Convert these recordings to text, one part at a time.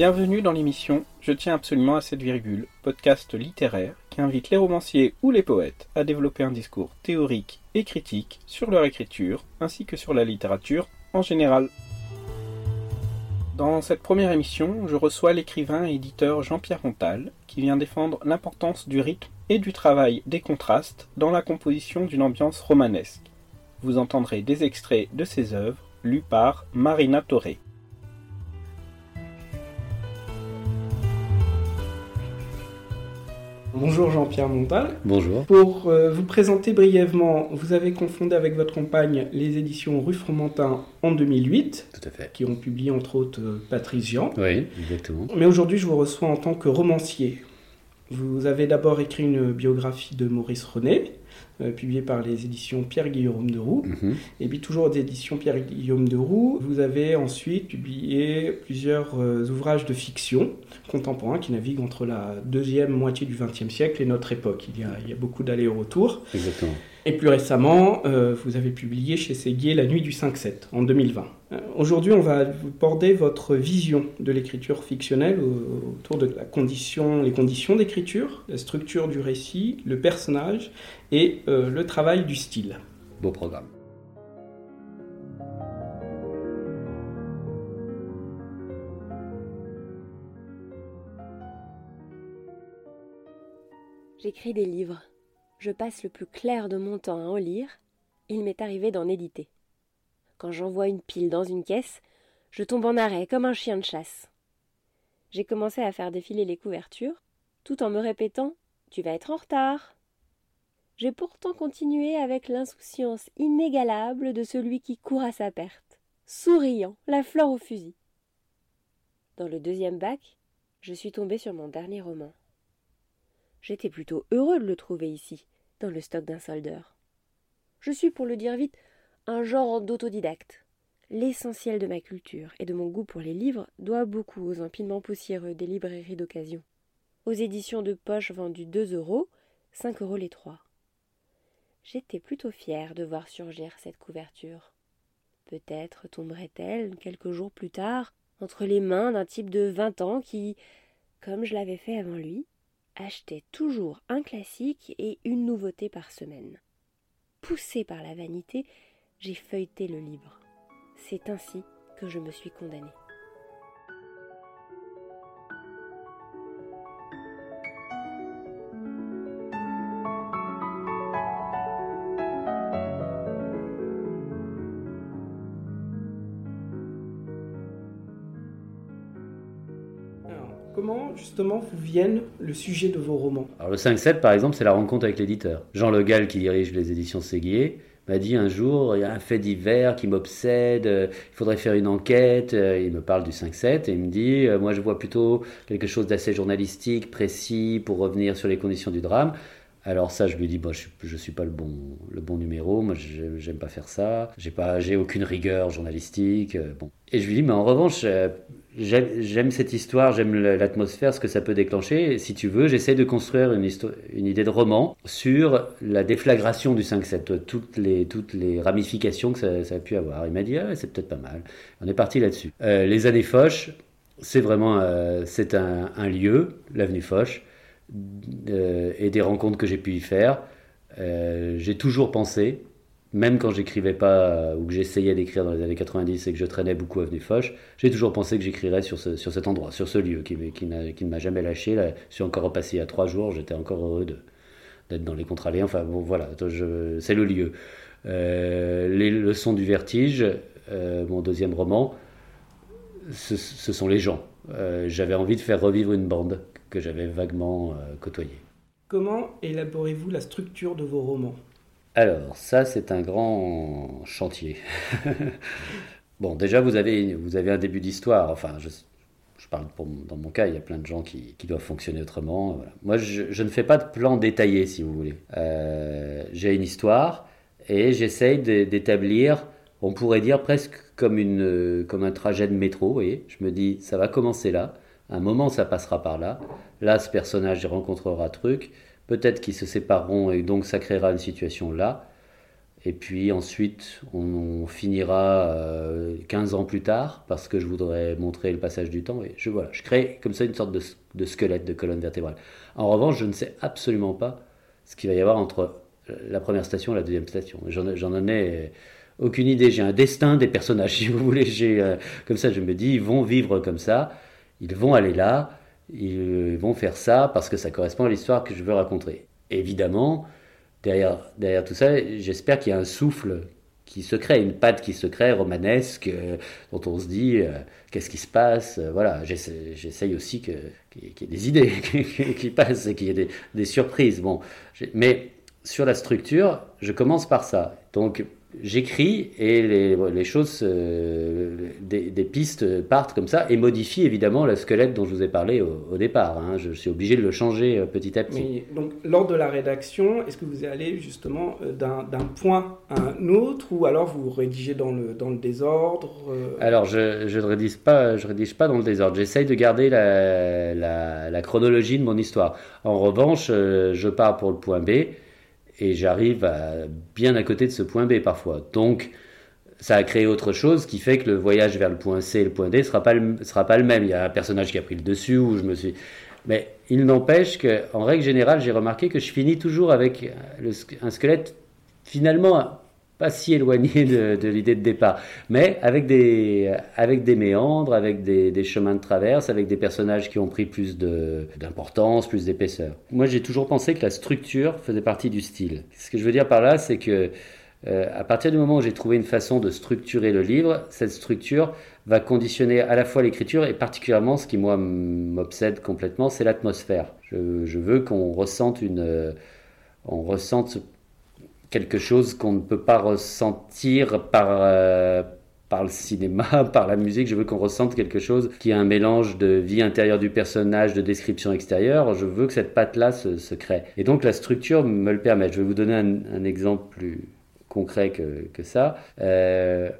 Bienvenue dans l'émission Je tiens absolument à cette virgule, podcast littéraire qui invite les romanciers ou les poètes à développer un discours théorique et critique sur leur écriture ainsi que sur la littérature en général. Dans cette première émission, je reçois l'écrivain et éditeur Jean-Pierre Montal qui vient défendre l'importance du rythme et du travail des contrastes dans la composition d'une ambiance romanesque. Vous entendrez des extraits de ses œuvres lus par Marina Torre. Bonjour Jean-Pierre Montal. Bonjour. Pour euh, vous présenter brièvement, vous avez confondé avec votre compagne les éditions Rue Fromentin en 2008. Tout à fait. Qui ont publié entre autres euh, Patrice Jean. Oui, exactement. Mais aujourd'hui, je vous reçois en tant que romancier. Vous avez d'abord écrit une biographie de Maurice René, euh, publiée par les éditions Pierre-Guillaume de Roux. Mhm. Et puis toujours aux éditions Pierre-Guillaume de Roux, vous avez ensuite publié plusieurs euh, ouvrages de fiction contemporains qui naviguent entre la deuxième moitié du XXe siècle et notre époque. Il y a, il y a beaucoup d'allers-retours. Exactement. Et plus récemment, euh, vous avez publié chez Séguier La Nuit du 5-7 en 2020. Euh, Aujourd'hui, on va vous border votre vision de l'écriture fictionnelle au- autour de la condition, les conditions d'écriture, la structure du récit, le personnage et euh, le travail du style. Beau programme. J'écris des livres. Je passe le plus clair de mon temps à en lire. Il m'est arrivé d'en éditer. Quand j'envoie une pile dans une caisse, je tombe en arrêt comme un chien de chasse. J'ai commencé à faire défiler les couvertures, tout en me répétant Tu vas être en retard. J'ai pourtant continué avec l'insouciance inégalable de celui qui court à sa perte, souriant, la fleur au fusil. Dans le deuxième bac, je suis tombé sur mon dernier roman. J'étais plutôt heureux de le trouver ici, dans le stock d'un soldeur. Je suis, pour le dire vite, un genre d'autodidacte. L'essentiel de ma culture et de mon goût pour les livres doit beaucoup aux empilements poussiéreux des librairies d'occasion. Aux éditions de poche vendues 2 euros, 5 euros les trois. J'étais plutôt fière de voir surgir cette couverture. Peut-être tomberait-elle quelques jours plus tard entre les mains d'un type de vingt ans qui, comme je l'avais fait avant lui, achetait toujours un classique et une nouveauté par semaine. Poussé par la vanité, j'ai feuilleté le livre. C'est ainsi que je me suis condamnée. Justement vous viennent le sujet de vos romans Alors le 5-7 par exemple, c'est la rencontre avec l'éditeur. Jean Le Gall qui dirige les éditions Séguier m'a dit un jour, il y a un fait divers qui m'obsède, euh, il faudrait faire une enquête, Euh, il me parle du 5-7 et il me dit, euh, moi je vois plutôt quelque chose d'assez journalistique, précis, pour revenir sur les conditions du drame. Alors ça, je lui dis, bon, je, suis- je suis pas le bon, le bon numéro, moi j'aime pas faire ça, j'ai pas, j'ai aucune rigueur journalistique, euh, bon. Et je lui dis, mais en revanche, euh, j'aime cette histoire, j'aime l'atmosphère, ce que ça peut déclencher. Si tu veux, j'essaie de construire une, une idée de roman sur la déflagration du 5-7, toutes les, toutes les ramifications que ça, a pu avoir. Il m'a dit, ah, c'est peut-être pas mal. On est parti là-dessus. Euh, les années Foch, c'est vraiment c'est un lieu, l'avenue Foch, euh, et des rencontres que j'ai pu y faire. Euh, j'ai toujours pensé, même quand j'écrivais pas euh, ou que j'essayais d'écrire dans les années 90 et que je traînais beaucoup avenue Foch, j'ai toujours pensé que j'écrirais sur, sur cet endroit, sur ce lieu qui, ne m'a jamais lâché. Je suis encore y a trois jours, j'étais encore heureux d'être dans les contre-allées. Enfin bon, voilà, c'est le lieu. Euh, les leçons du vertige, mon deuxième roman, ce, sont les gens. J'avais envie de faire revivre une bande que j'avais vaguement euh, côtoyée. Comment élaborez-vous la structure de vos romans? Alors, ça, c'est un grand chantier. bon, déjà, vous avez, vous avez un début d'histoire. Enfin, je, je parle pour, dans mon cas, il y a plein de gens qui, qui doivent fonctionner autrement. Voilà. Moi, je, je ne fais pas de plan détaillé, si vous voulez. Euh, J'ai une histoire et j'essaye d'établir, on pourrait dire presque comme, une, comme un trajet de métro. Vous voyez je me dis, ça va commencer là. Un moment, ça passera par là. Là, ce personnage rencontrera truc. Peut-être qu'ils se sépareront et donc ça créera une situation là. Et puis ensuite, on, finira 15 ans plus tard, parce que je voudrais montrer le passage du temps. Et je, voilà, je crée comme ça une sorte de, squelette de colonne vertébrale. En revanche, je ne sais absolument pas ce qu'il va y avoir entre la première station et la deuxième station. J'en ai aucune idée. J'ai un destin des personnages, si vous voulez. Euh, comme ça, je me dis, ils vont vivre comme ça, ils vont aller là, ils vont faire ça parce que ça correspond à l'histoire que je veux raconter. Évidemment, derrière, derrière tout ça, j'espère qu'il y a un souffle qui se crée, une patte qui se crée, romanesque, euh, dont on se dit euh, qu'est-ce qui se passe. voilà, j'essaye aussi qu'il y ait des idées qui, passent et qu'il y ait des, des surprises. Bon, mais sur la structure, je commence par ça. Donc, j'écris et les, les choses, euh, des, pistes partent comme ça et modifient évidemment le squelette dont je vous ai parlé au, départ. Hein. Je suis obligé de le changer euh, petit à petit. donc, lors de la rédaction, est-ce que vous allez justement euh, d'un point à un autre ou alors vous rédigez dans le, dans le désordre Alors, je, je ne rédige pas, je rédige pas dans le désordre. J'essaye de garder la, la, la, chronologie de mon histoire. En revanche, je pars pour le point B et j'arrive bien à côté de ce point B parfois. Donc, ça a créé autre chose qui fait que le voyage vers le point C et le point D ne sera pas le, sera pas le même. Il y a un personnage qui a pris le dessus où je me suis. Mais il n'empêche qu'en règle générale, j'ai remarqué que je finis toujours avec un squelette finalement pas si éloigné de, l'idée de départ, mais avec des, avec des méandres, avec des, chemins de traverse, avec des personnages qui ont pris plus d'importance, plus d'épaisseur. Moi, j'ai toujours pensé que la structure faisait partie du style. Ce que je veux dire par là, c'est que euh, à partir du moment où j'ai trouvé une façon de structurer le livre, cette structure va conditionner à la fois l'écriture et particulièrement ce qui moi m'obsède complètement, c'est l'atmosphère. Je, veux qu'on ressente une, on ressente quelque chose qu'on ne peut pas ressentir par, euh, par le cinéma, par la musique. Je veux qu'on ressente quelque chose qui a un mélange de vie intérieure du personnage, de description extérieure. Je veux que cette patte-là se, crée. Et donc la structure me le permet. Je vais vous donner un, exemple plus concret que, que ça. Euh,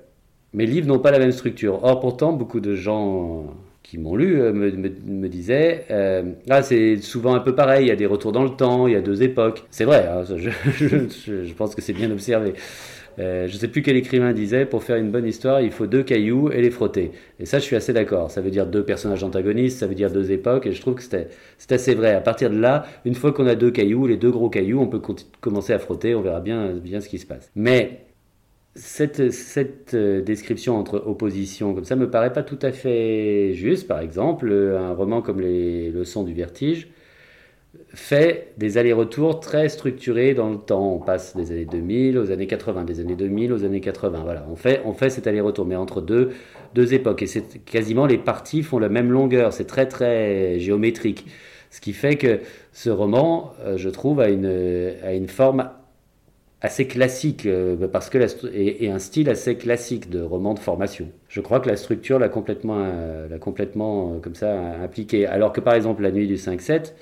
mes livres n'ont pas la même structure. Or, pourtant, beaucoup de gens qui m'ont lu euh, me, me, disaient euh, ah c'est souvent un peu pareil il y a des retours dans le temps il y a deux époques. C'est vrai hein, je, pense que c'est bien observé. Euh, je ne sais plus quel écrivain disait pour faire une bonne histoire il faut deux cailloux et les frotter. Et ça je suis assez d'accord. Ça veut dire deux personnages antagonistes ça veut dire deux époques et je trouve que c'est assez vrai. À partir de là une fois qu'on a deux cailloux les deux gros cailloux on peut commencer à frotter on verra bien bien ce qui se passe. Mais cette, euh, description entre opposition comme ça me paraît pas tout à fait juste. Par exemple, un roman comme Les Leçons du vertige fait des allers-retours très structurés dans le temps. On passe des années 2000 aux années 80, des années 2000 aux années 80. Voilà, on fait, cet aller-retour, mais entre deux, époques. Et quasiment les parties font la même longueur. C'est très très géométrique. Ce qui fait que ce roman, euh, je trouve, a une forme assez classique euh, parce que et, un style assez classique de roman de formation. Je crois que la structure l'a complètement, euh, complètement euh, comme ça impliqué. Alors que par exemple la nuit du 5-7,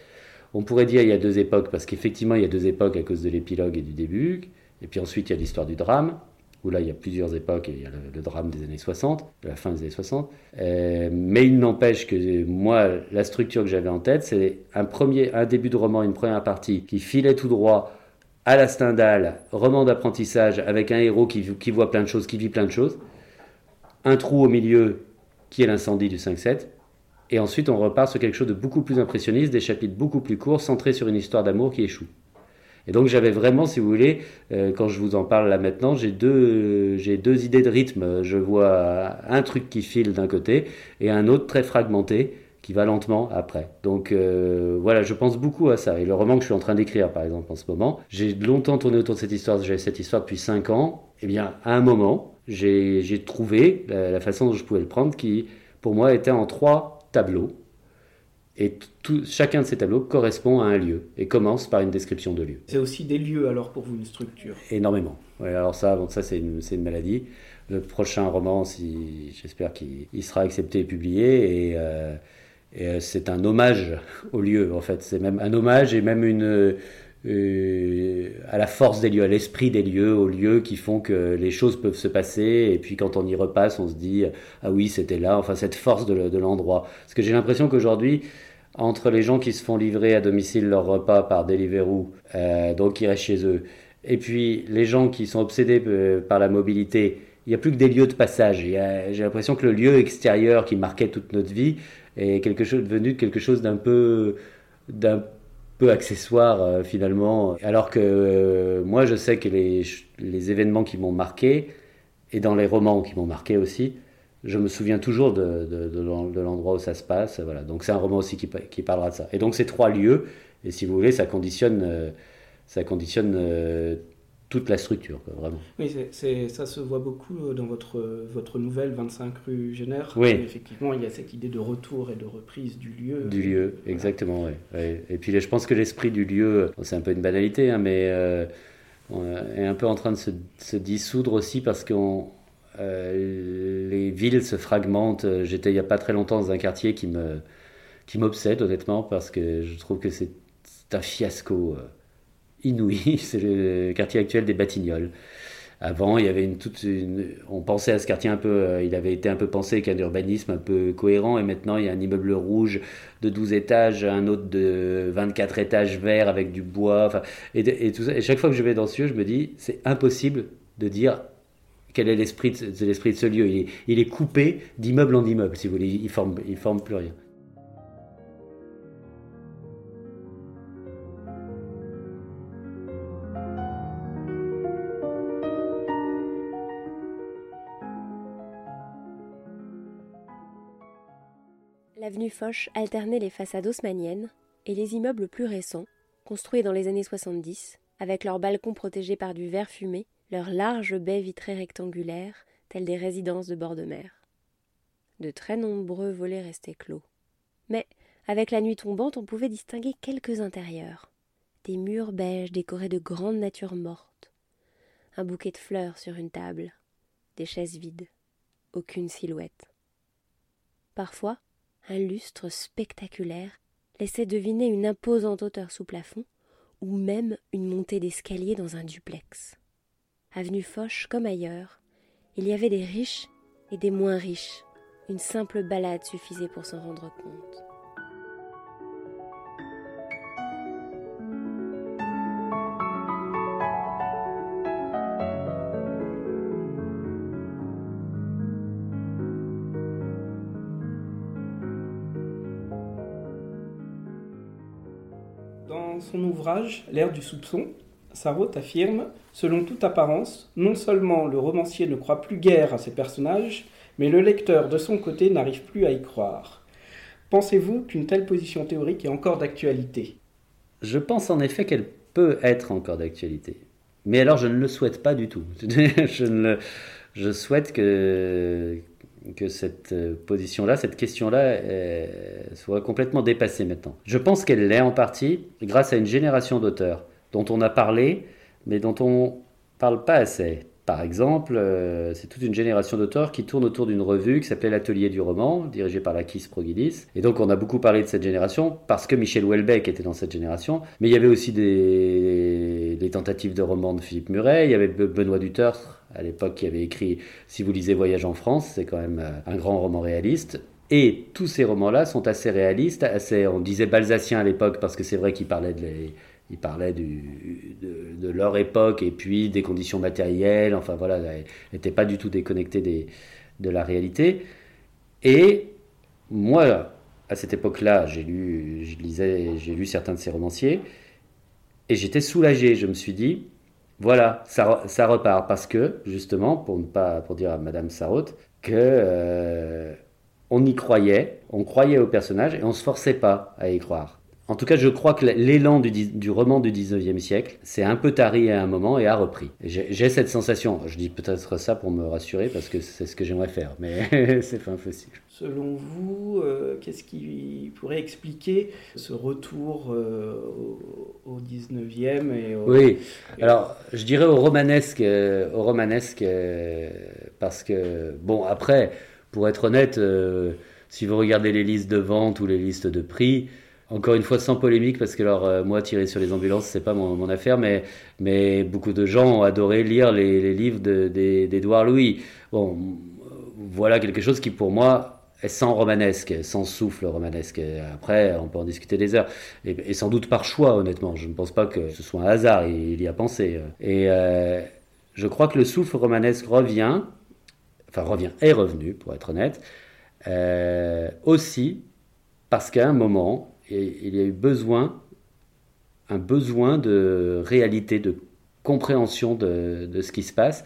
on pourrait dire il y a deux époques parce qu'effectivement il y a deux époques à cause de l'épilogue et du début. Et puis ensuite il y a l'histoire du drame où là il y a plusieurs époques et il y a le, drame des années 60, de la fin des années 60. mais il n'empêche que moi la structure que j'avais en tête c'est un un début de roman, une première partie qui filait tout droit à la Stendhal, roman d'apprentissage avec un héros qui, voit plein de choses, qui vit plein de choses, un trou au milieu qui est l'incendie du 5-7, et ensuite on repart sur quelque chose de beaucoup plus impressionniste, des chapitres beaucoup plus courts, centrés sur une histoire d'amour qui échoue. Et donc j'avais vraiment, si vous voulez, euh, quand je vous en parle là maintenant, j'ai deux, j'ai deux idées de rythme. Je vois un truc qui file d'un côté et un autre très fragmenté qui va lentement après. Donc euh, voilà, je pense beaucoup à ça. Et le roman que je suis en train d'écrire, par exemple, en ce moment, j'ai longtemps tourné autour de cette histoire. J'ai cette histoire depuis 5 ans. Et eh bien, à un moment, j'ai trouvé la, façon dont je pouvais le prendre qui, pour moi, était en trois tableaux. Et tout, chacun de ces tableaux correspond à un lieu et commence par une description de lieu. C'est aussi des lieux alors pour vous, une structure? Énormément. Ouais, alors ça, bon, ça c'est une, une, maladie. Le prochain roman, si, j'espère qu'il sera accepté et publié. Et, euh, euh, c'est un hommage au lieu, en fait. C'est même un hommage et même une, euh, à la force des lieux, à l'esprit des lieux, aux lieux qui font que les choses peuvent se passer. Et puis quand on y repasse, on se dit ah oui, c'était là. Enfin, cette force de, l'endroit. Parce que j'ai l'impression qu'aujourd'hui, entre les gens qui se font livrer à domicile leur repas par Deliveroo, euh, donc qui restent chez eux, Et puis les gens qui sont obsédés euh, par la mobilité, il n'y a plus que des lieux de passage. J'ai l'impression que le lieu extérieur qui marquait toute notre vie est quelque chose, devenu quelque chose d'un peu, d'un peu accessoire euh, finalement. Alors que euh, moi, je sais que les, les événements qui m'ont marqué, et dans les romans qui m'ont marqué aussi, je me souviens toujours de, de, de l'endroit où ça se passe. Voilà. Donc c'est un roman aussi qui, qui, parlera de ça. Et donc ces trois lieux, et si vous voulez, ça conditionne, euh, ça conditionne toute la structure, vraiment. Oui, c'est, ça se voit beaucoup euh, dans votre, votre nouvelle 25 rue Génère. Oui. effectivement, il y a cette idée de retour et de reprise du lieu. Du lieu, exactement, oui. Et puis je pense que l'esprit du lieu, c'est un peu une banalité, hein, mais euh, est un peu en train de se, se dissoudre aussi parce que euh, les villes se fragmentent. J'étais il n'y a pas très longtemps dans un quartier qui, me, qui m'obsède, honnêtement, parce que je trouve que c'est, un fiasco inouï, c'est le quartier actuel des Batignolles. Avant, il y avait une toute on pensait à ce quartier un peu, euh, il avait été un peu pensé avec un urbanisme un peu cohérent, et maintenant il y a un immeuble rouge de 12 étages, un autre de 24 étages verts avec du bois, enfin, et, tout ça. Et chaque fois que je vais dans ce lieu, je me dis, c'est impossible de dire quel est l'esprit de, l'esprit de ce lieu. Il est, coupé d'immeuble en immeuble, si vous voulez, il forme, il forme plus rien. L'avenue Foch alternait les façades haussmanniennes et les immeubles plus récents, construits dans les années 70, avec leurs balcons protégés par du verre fumé, leurs larges baies vitrées rectangulaires, telles des résidences de bord de mer. De très nombreux volets restaient clos. Mais, avec la nuit tombante, on pouvait distinguer quelques intérieurs. Des murs beiges décorés de grandes natures mortes. Un bouquet de fleurs sur une table. Des chaises vides. Aucune silhouette. Parfois, un lustre spectaculaire laissait deviner une imposante hauteur sous plafond, ou même une montée d'escalier dans un duplex. Avenue Foch comme ailleurs, il y avait des riches et des moins riches. Une simple balade suffisait pour s'en rendre compte. Son ouvrage L'ère du soupçon, Sarraute affirme Selon toute apparence, non seulement le romancier ne croit plus guère à ses personnages, mais le lecteur, de son côté, n'arrive plus à y croire. Pensez-vous qu'une telle position théorique est encore d'actualité? Je pense en effet qu'elle peut être encore d'actualité. Mais alors je ne le souhaite pas du tout. je, ne je souhaite que, que cette euh, position-là, cette question-là, euh, soit complètement dépassée maintenant. Je pense qu'elle l'est en partie grâce à une génération d'auteurs dont on a parlé, mais dont on parle pas assez. Par exemple, euh, c'est toute une génération d'auteurs qui tourne autour d'une revue qui s'appelait L'Atelier du roman, dirigée par Lakis Progidis. Et donc on a beaucoup parlé de cette génération parce que Michel Houellebecq était dans cette génération. Mais il y avait aussi des, tentatives de romans de Philippe Muret, il y avait Benoît Dutertre à l'époque qui avait écrit Si vous lisez Voyage en France, c'est quand même euh, un grand roman réaliste. Et tous ces romans-là sont assez réalistes, assez, on disait balsacien à l'époque parce que c'est vrai qu'ils parlaient de leur époque et puis des conditions matérielles, enfin voilà, n'étaient pas du tout déconnectés des, de la réalité. Et moi, à cette époque-là, j'ai lu, je lisais, j'ai lu certains de ces romanciers et j'étais soulagé. Je me suis dit, voilà, ça, ça, repart parce que, justement, pour ne pas pour dire à Madame Sarraute, que euh, on y croyait, on croyait au personnage et on se forçait pas à y croire. En tout cas, je crois que l'élan du, roman du 19e siècle s'est un peu tari à un moment et a repris. J'ai cette sensation, je dis peut-être ça pour me rassurer parce que c'est ce que j'aimerais faire, mais c'est pas impossible. Selon vous, euh, qu'est-ce qui pourrait expliquer ce retour euh, au, 19e et Oui, alors je dirais au romanesque, euh, au romanesque parce que, bon, après, pour être honnête, si vous regardez les listes de vente ou les listes de prix, encore une fois, sans polémique, parce que euh, moi, tirer sur les ambulances, c'est pas mon, affaire, mais, beaucoup de gens ont adoré lire les, livres d'Édouard Louis. Bon, voilà quelque chose qui, pour moi, sans romanesque, sans souffle romanesque. Après, on peut en discuter des heures. Et, sans doute par choix, honnêtement. Je ne pense pas que ce soit un hasard, il, y a pensé. Et euh, je crois que le souffle romanesque revient, enfin revient, est revenu, pour être honnête, euh, aussi parce qu'à un moment, il y a eu besoin, un besoin de réalité, de compréhension de, de ce qui se passe.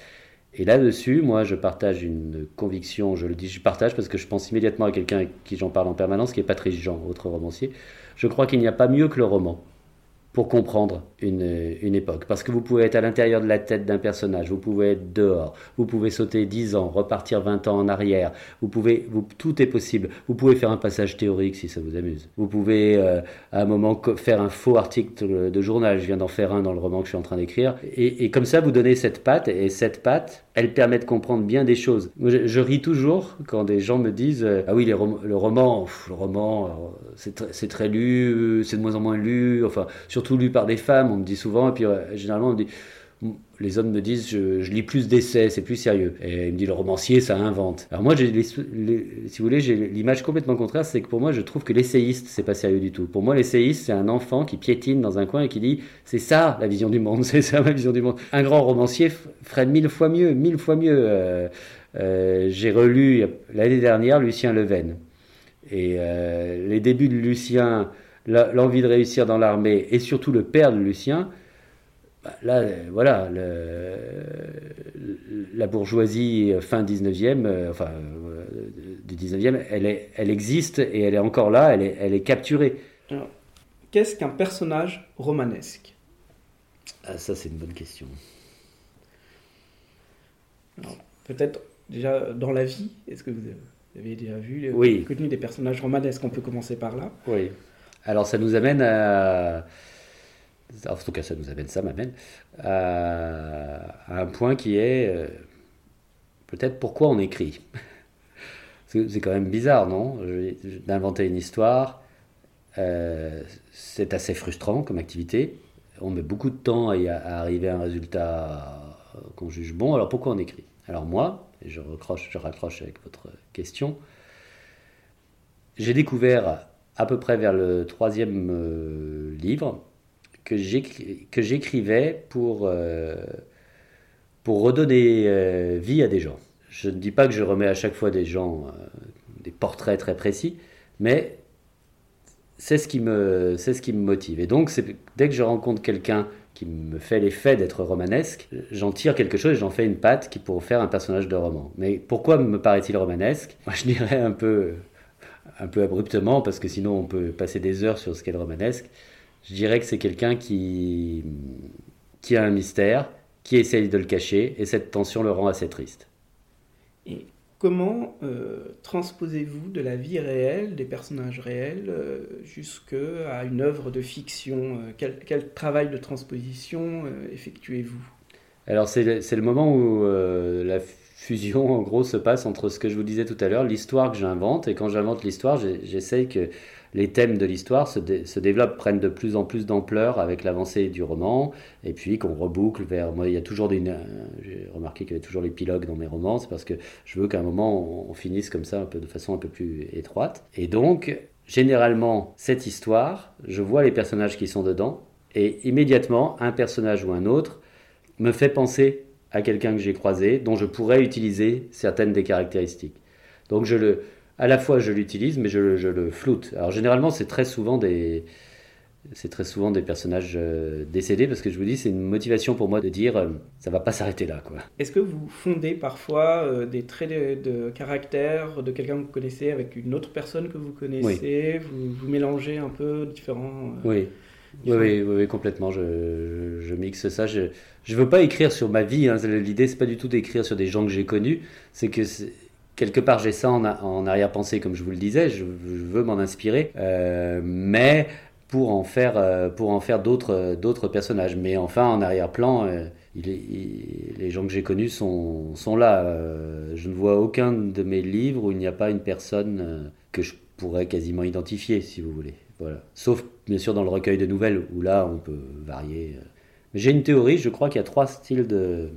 Et là-dessus, moi, je partage une conviction, je le dis, je partage parce que je pense immédiatement à quelqu'un avec qui j'en parle en permanence, qui est Patrice Jean, autre romancier. Je crois qu'il n'y a pas mieux que le roman pour comprendre une, une, époque. Parce que vous pouvez être à l'intérieur de la tête d'un personnage, vous pouvez être dehors, vous pouvez sauter 10 ans, repartir 20 ans en arrière, vous pouvez, tout est possible. Vous pouvez faire un passage théorique si ça vous amuse. Vous pouvez euh, à un moment faire un faux article de journal, je viens d'en faire un dans le roman que je suis en train d'écrire, et, et, comme ça vous donnez cette patte, et cette patte, elle permet de comprendre bien des choses. Je, je ris toujours quand des gens me disent euh, Ah oui, le roman, le roman, c'est très lu, c'est de moins en moins lu, enfin, surtout lu par des femmes, on me dit souvent, et puis euh, généralement on me dit les hommes me disent je, lis plus d'essais, c'est plus sérieux. Et il me dit le romancier, ça invente. Alors moi, si vous voulez, j'ai l'image complètement contraire, c'est que pour moi, je trouve que l'essayiste, c'est pas sérieux du tout. Pour moi, l'essayiste, c'est un enfant qui piétine dans un coin et qui dit c'est ça la vision du monde, c'est ça ma vision du monde. Un grand romancier ferait mille fois mieux, mille fois mieux. Euh, euh, j'ai relu l'année dernière Lucien Leven. Et euh, les débuts de Lucien, l'envie de réussir dans l'armée et surtout le père de Lucien, là, voilà, la bourgeoisie fin 19e, euh, enfin, euh, du 19e, elle, est, elle existe et elle est encore là, elle est, elle est capturée. Qu'est-ce qu'un personnage romanesque? Ah, Ça, c'est une bonne question. Peut-être déjà dans la vie, est-ce que vous avez déjà vu, oui. connu des personnages romanesques? On peut commencer par là. Oui. Alors, ça nous amène à en tout cas ça nous amène, ça m'amène, à, un point qui est euh, peut-être pourquoi on écrit. c'est quand même bizarre, non? D'inventer une histoire, euh, c'est assez frustrant comme activité. On met beaucoup de temps à, arriver à un résultat qu'on juge bon. Alors pourquoi on écrit? Alors moi, et je, recroche, je raccroche avec votre question, j'ai découvert à peu près vers le troisième euh, livre, que j'écrivais pour, euh, pour redonner euh, vie à des gens. Je ne dis pas que je remets à chaque fois des gens, euh, des portraits très précis, mais c'est ce, qui me, ce qui me motive. Et donc, dès que je rencontre quelqu'un qui me fait l'effet d'être romanesque, j'en tire quelque chose et j'en fais une patte qui pourrait faire un personnage de roman. Mais pourquoi me paraît-il romanesque? Moi, je dirais un peu, un peu abruptement, parce que sinon on peut passer des heures sur ce qu'est le romanesque. Je dirais que c'est quelqu'un qui, qui a un mystère, qui essaye de le cacher, et cette tension le rend assez triste. Et comment euh, transposez-vous de la vie réelle, des personnages réels, euh, jusqu'à une œuvre de fiction euh, quel, quel, travail de transposition effectuez-vous? Alors c'est le, le, moment où la fusion en gros se passe entre ce que je vous disais tout à l'heure, l'histoire que j'invente, et quand j'invente l'histoire, j'essaye que les thèmes de l'histoire se, se, développent, prennent de plus en plus d'ampleur avec l'avancée du roman, et puis qu'on reboucle vers. Moi, il y a toujours des. J'ai remarqué qu'il y avait toujours l'épilogue dans mes romans, c'est parce que je veux qu'à un moment on, finisse comme ça, un peu de façon un peu plus étroite. Et donc, généralement, cette histoire, je vois les personnages qui sont dedans, et immédiatement, un personnage ou un autre me fait penser à quelqu'un que j'ai croisé, dont je pourrais utiliser certaines des caractéristiques. Donc je le, à la fois je l'utilise, mais je, le floute. Alors généralement, c'est très souvent des, c'est très souvent des personnages euh, décédés parce que je vous dis, c'est une motivation pour moi de dire euh, ça va pas s'arrêter là. quoi. Est-ce que vous fondez parfois euh, des traits de, caractère de quelqu'un que vous connaissez avec une autre personne que vous connaissez? Vous, vous, mélangez un peu différents. oui. Oui, oui, complètement. Je, je, mixe ça. Je ne veux pas écrire sur ma vie. Hein. L'idée, c'est pas du tout d'écrire sur des gens que j'ai connus. C'est que quelque part j'ai ça en, arrière-pensée, comme je vous le disais, je, veux m'en inspirer, euh, mais pour en faire, euh, pour en faire d'autres, d'autres personnages. Mais enfin, en arrière-plan, euh, les gens que j'ai connus sont, sont là. je ne vois aucun de mes livres où il n'y a pas une personne que je pourrais quasiment identifier, si vous voulez. Voilà. Sauf bien sûr dans le recueil de nouvelles où là on peut varier. J'ai une théorie, je crois qu'il y a trois styles de,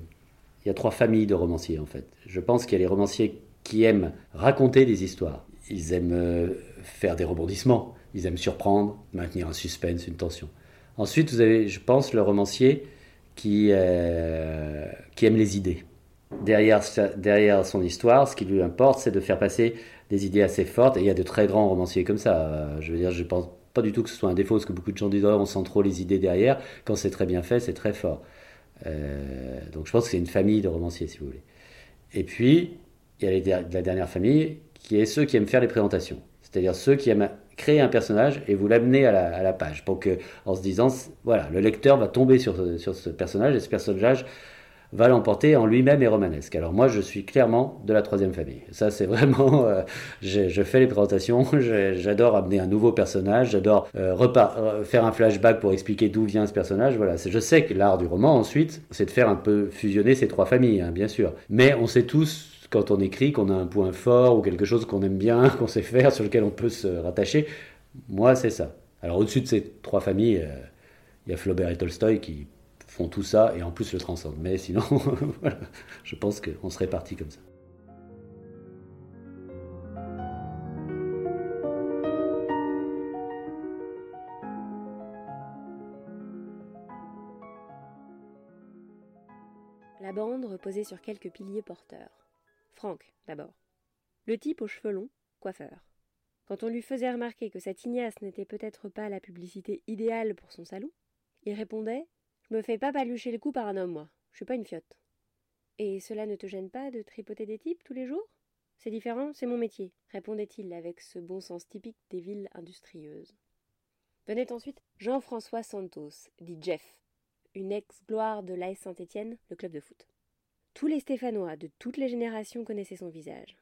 il y a trois familles de romanciers en fait. Je pense qu'il y a les romanciers qui aiment raconter des histoires. ils aiment faire des rebondissements, ils aiment surprendre, maintenir un suspense, une tension. Ensuite, vous avez, je pense, le romancier qui, qui aime les idées. Derrière, derrière son histoire, ce qui lui importe, c'est de faire passer des idées assez fortes. Et il y a de très grands romanciers comme ça. Je veux dire, je pense pas du tout que ce soit un défaut, parce que beaucoup de gens disent oh, on sent trop les idées derrière. Quand c'est très bien fait, c'est très fort. Euh, donc je pense que c'est une famille de romanciers, si vous voulez. Et puis, il y a la dernière famille, qui est ceux qui aiment faire les présentations. C'est-à-dire ceux qui aiment créer un personnage et vous l'amener à la, page. Donc, en se disant, voilà, le lecteur va tomber sur, sur ce personnage, et ce personnage va l'emporter en lui-même et romanesque. Alors moi, je suis clairement de la troisième famille. Ça, c'est vraiment... Euh, je, fais les présentations, j'adore amener un nouveau personnage, j'adore euh, euh, faire un flashback pour expliquer d'où vient ce personnage. Voilà, je sais que l'art du roman, ensuite, c'est de faire un peu fusionner ces trois familles, hein, bien sûr. Mais on sait tous quand on écrit qu'on a un point fort ou quelque chose qu'on aime bien, qu'on sait faire, sur lequel on peut se rattacher. Moi, c'est ça. Alors au-dessus de ces trois familles, il y a Flaubert et Tolstoï qui font tout ça et en plus le transcendent. Mais sinon, je pense qu'on serait parti comme ça. La bande reposait sur quelques piliers porteurs. Franck, d'abord. Le type aux cheveux longs, coiffeur. Quand on lui faisait remarquer que cette Ignace n'était peut-être pas la publicité idéale pour son salon, il répondait je me fais pas palucher le cou par un homme, moi. Je suis pas une fiotte. Et cela ne te gêne pas de tripoter des types tous les jours? C'est différent, c'est mon métier, répondait-il avec ce bon sens typique des villes industrieuses. Venait ensuite Jean-François Santos, dit Jeff, une ex-gloire de l'AS Saint-Étienne, le club de foot. Tous les Stéphanois de toutes les générations connaissaient son visage.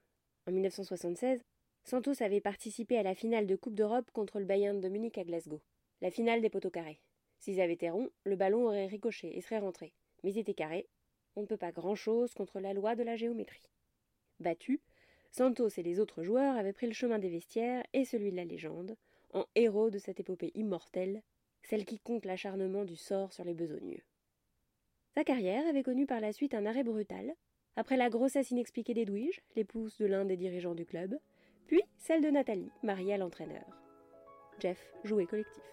En 1976, Santos avait participé à la finale de Coupe d'Europe contre le Bayern de Munich à Glasgow, la finale des poteaux carrés. S'ils avaient été ronds, le ballon aurait ricoché et serait rentré. Mais ils étaient carrés. On ne peut pas grand-chose contre la loi de la géométrie. Battus, Santos et les autres joueurs avaient pris le chemin des vestiaires et celui de la légende, en héros de cette épopée immortelle, celle qui compte l'acharnement du sort sur les besogneux. Sa carrière avait connu par la suite un arrêt brutal, après la grossesse inexpliquée d'Edwige, l'épouse de l'un des dirigeants du club, puis celle de Nathalie, mariée à l'entraîneur. Jeff jouait collectif.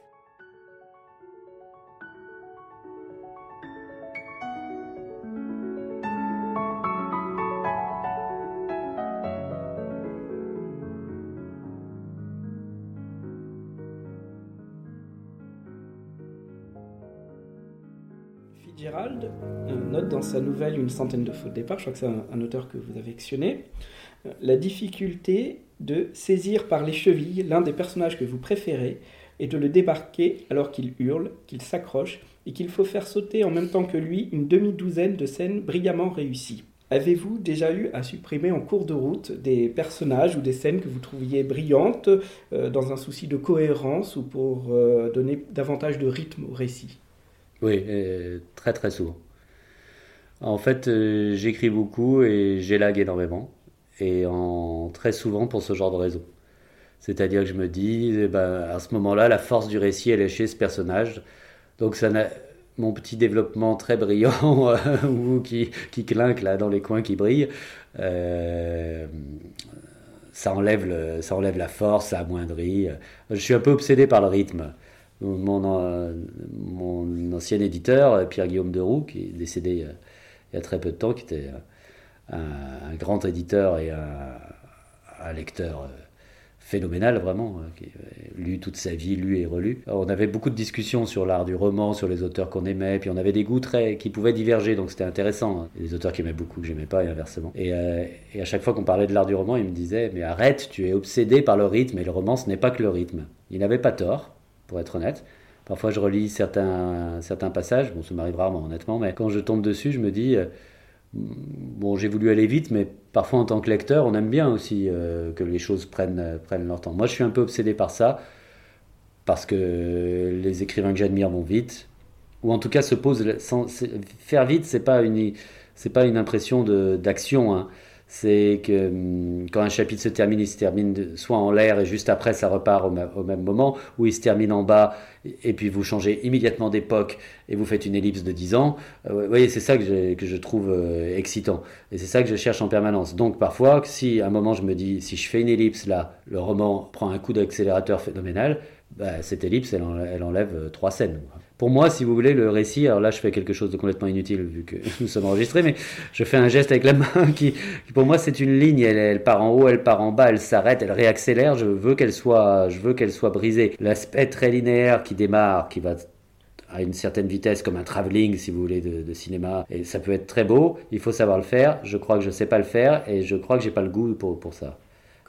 Gérald note dans sa nouvelle Une centaine de fautes départ, je crois que c'est un, auteur que vous avez actionné, euh, la difficulté de saisir par les chevilles l'un des personnages que vous préférez et de le débarquer alors qu'il hurle, qu'il s'accroche et qu'il faut faire sauter en même temps que lui une demi-douzaine de scènes brillamment réussies. Avez-vous déjà eu à supprimer en cours de route des personnages ou des scènes que vous trouviez brillantes euh, dans un souci de cohérence ou pour euh, donner davantage de rythme au récit? Oui, très très souvent. En fait, euh, j'écris beaucoup et j'élague énormément. Et en, très souvent pour ce genre de raison. C'est-à-dire que je me dis, eh ben, à ce moment-là, la force du récit, elle est chez ce personnage. Donc ça mon petit développement très brillant, ou qui, qui clinque là dans les coins qui brillent, euh, ça enlève la force, ça amoindrit. Je suis un peu obsédé par le rythme mon, euh, mon ancien éditeur, Pierre-Guillaume Deroux, qui est décédé euh, il y a très peu de temps, qui était euh, un, grand éditeur et un, lecteur phénoménal vraiment, hein, qui a lu toute sa vie, lu et relu. on avait beaucoup de discussions sur l'art du roman, sur les auteurs qu'on aimait, puis on avait des goûts très qui pouvaient diverger, donc c'était intéressant. Hein. Des auteurs qui aimaient beaucoup, que j'aimais pas, et inversement. Et, et à chaque fois qu'on parlait de l'art du roman, il me disait, mais arrête, tu es obsédé par le rythme, et le roman, ce n'est pas que le rythme. Il n'avait pas tort pour être honnête. Parfois, je relis certains, certains passages, bon, ça m'arrive rarement, honnêtement, mais quand je tombe dessus, je me dis, euh, bon, j'ai voulu aller vite, mais parfois, en tant que lecteur, on aime bien aussi euh, que les choses prennent, prennent leur temps. Moi, je suis un peu obsédé par ça, parce que les écrivains que j'admire vont vite, ou en tout cas se posent. Sans, faire vite, c'est pas pas une impression d'action. Hein. C'est que hum, quand un chapitre se termine, il se termine soit en l'air et juste après ça repart au, même moment, ou il se termine en bas et puis vous changez immédiatement d'époque et vous faites une ellipse de 10 ans. Euh, vous voyez, c'est ça que je, que je trouve euh, excitant et c'est ça que je cherche en permanence. Donc parfois, si à un moment je me dis, si je fais une ellipse là, le roman prend un coup d'accélérateur phénoménal, bah, cette ellipse, elle, enlève euh, trois scènes pour moi, si vous voulez, le récit, alors là je fais quelque chose de complètement inutile vu que nous sommes enregistrés, mais je fais un geste avec la main qui, pour moi c'est une ligne, elle, part en haut, elle part en bas, elle s'arrête, elle réaccélère, je veux qu'elle soit, je veux qu'elle soit brisée. L'aspect très linéaire qui démarre, qui va à une certaine vitesse, comme un travelling, si vous voulez, de, cinéma. Et ça peut être très beau, il faut savoir le faire. Je crois que je sais pas le faire et je crois que j'ai pas le goût pour, pour ça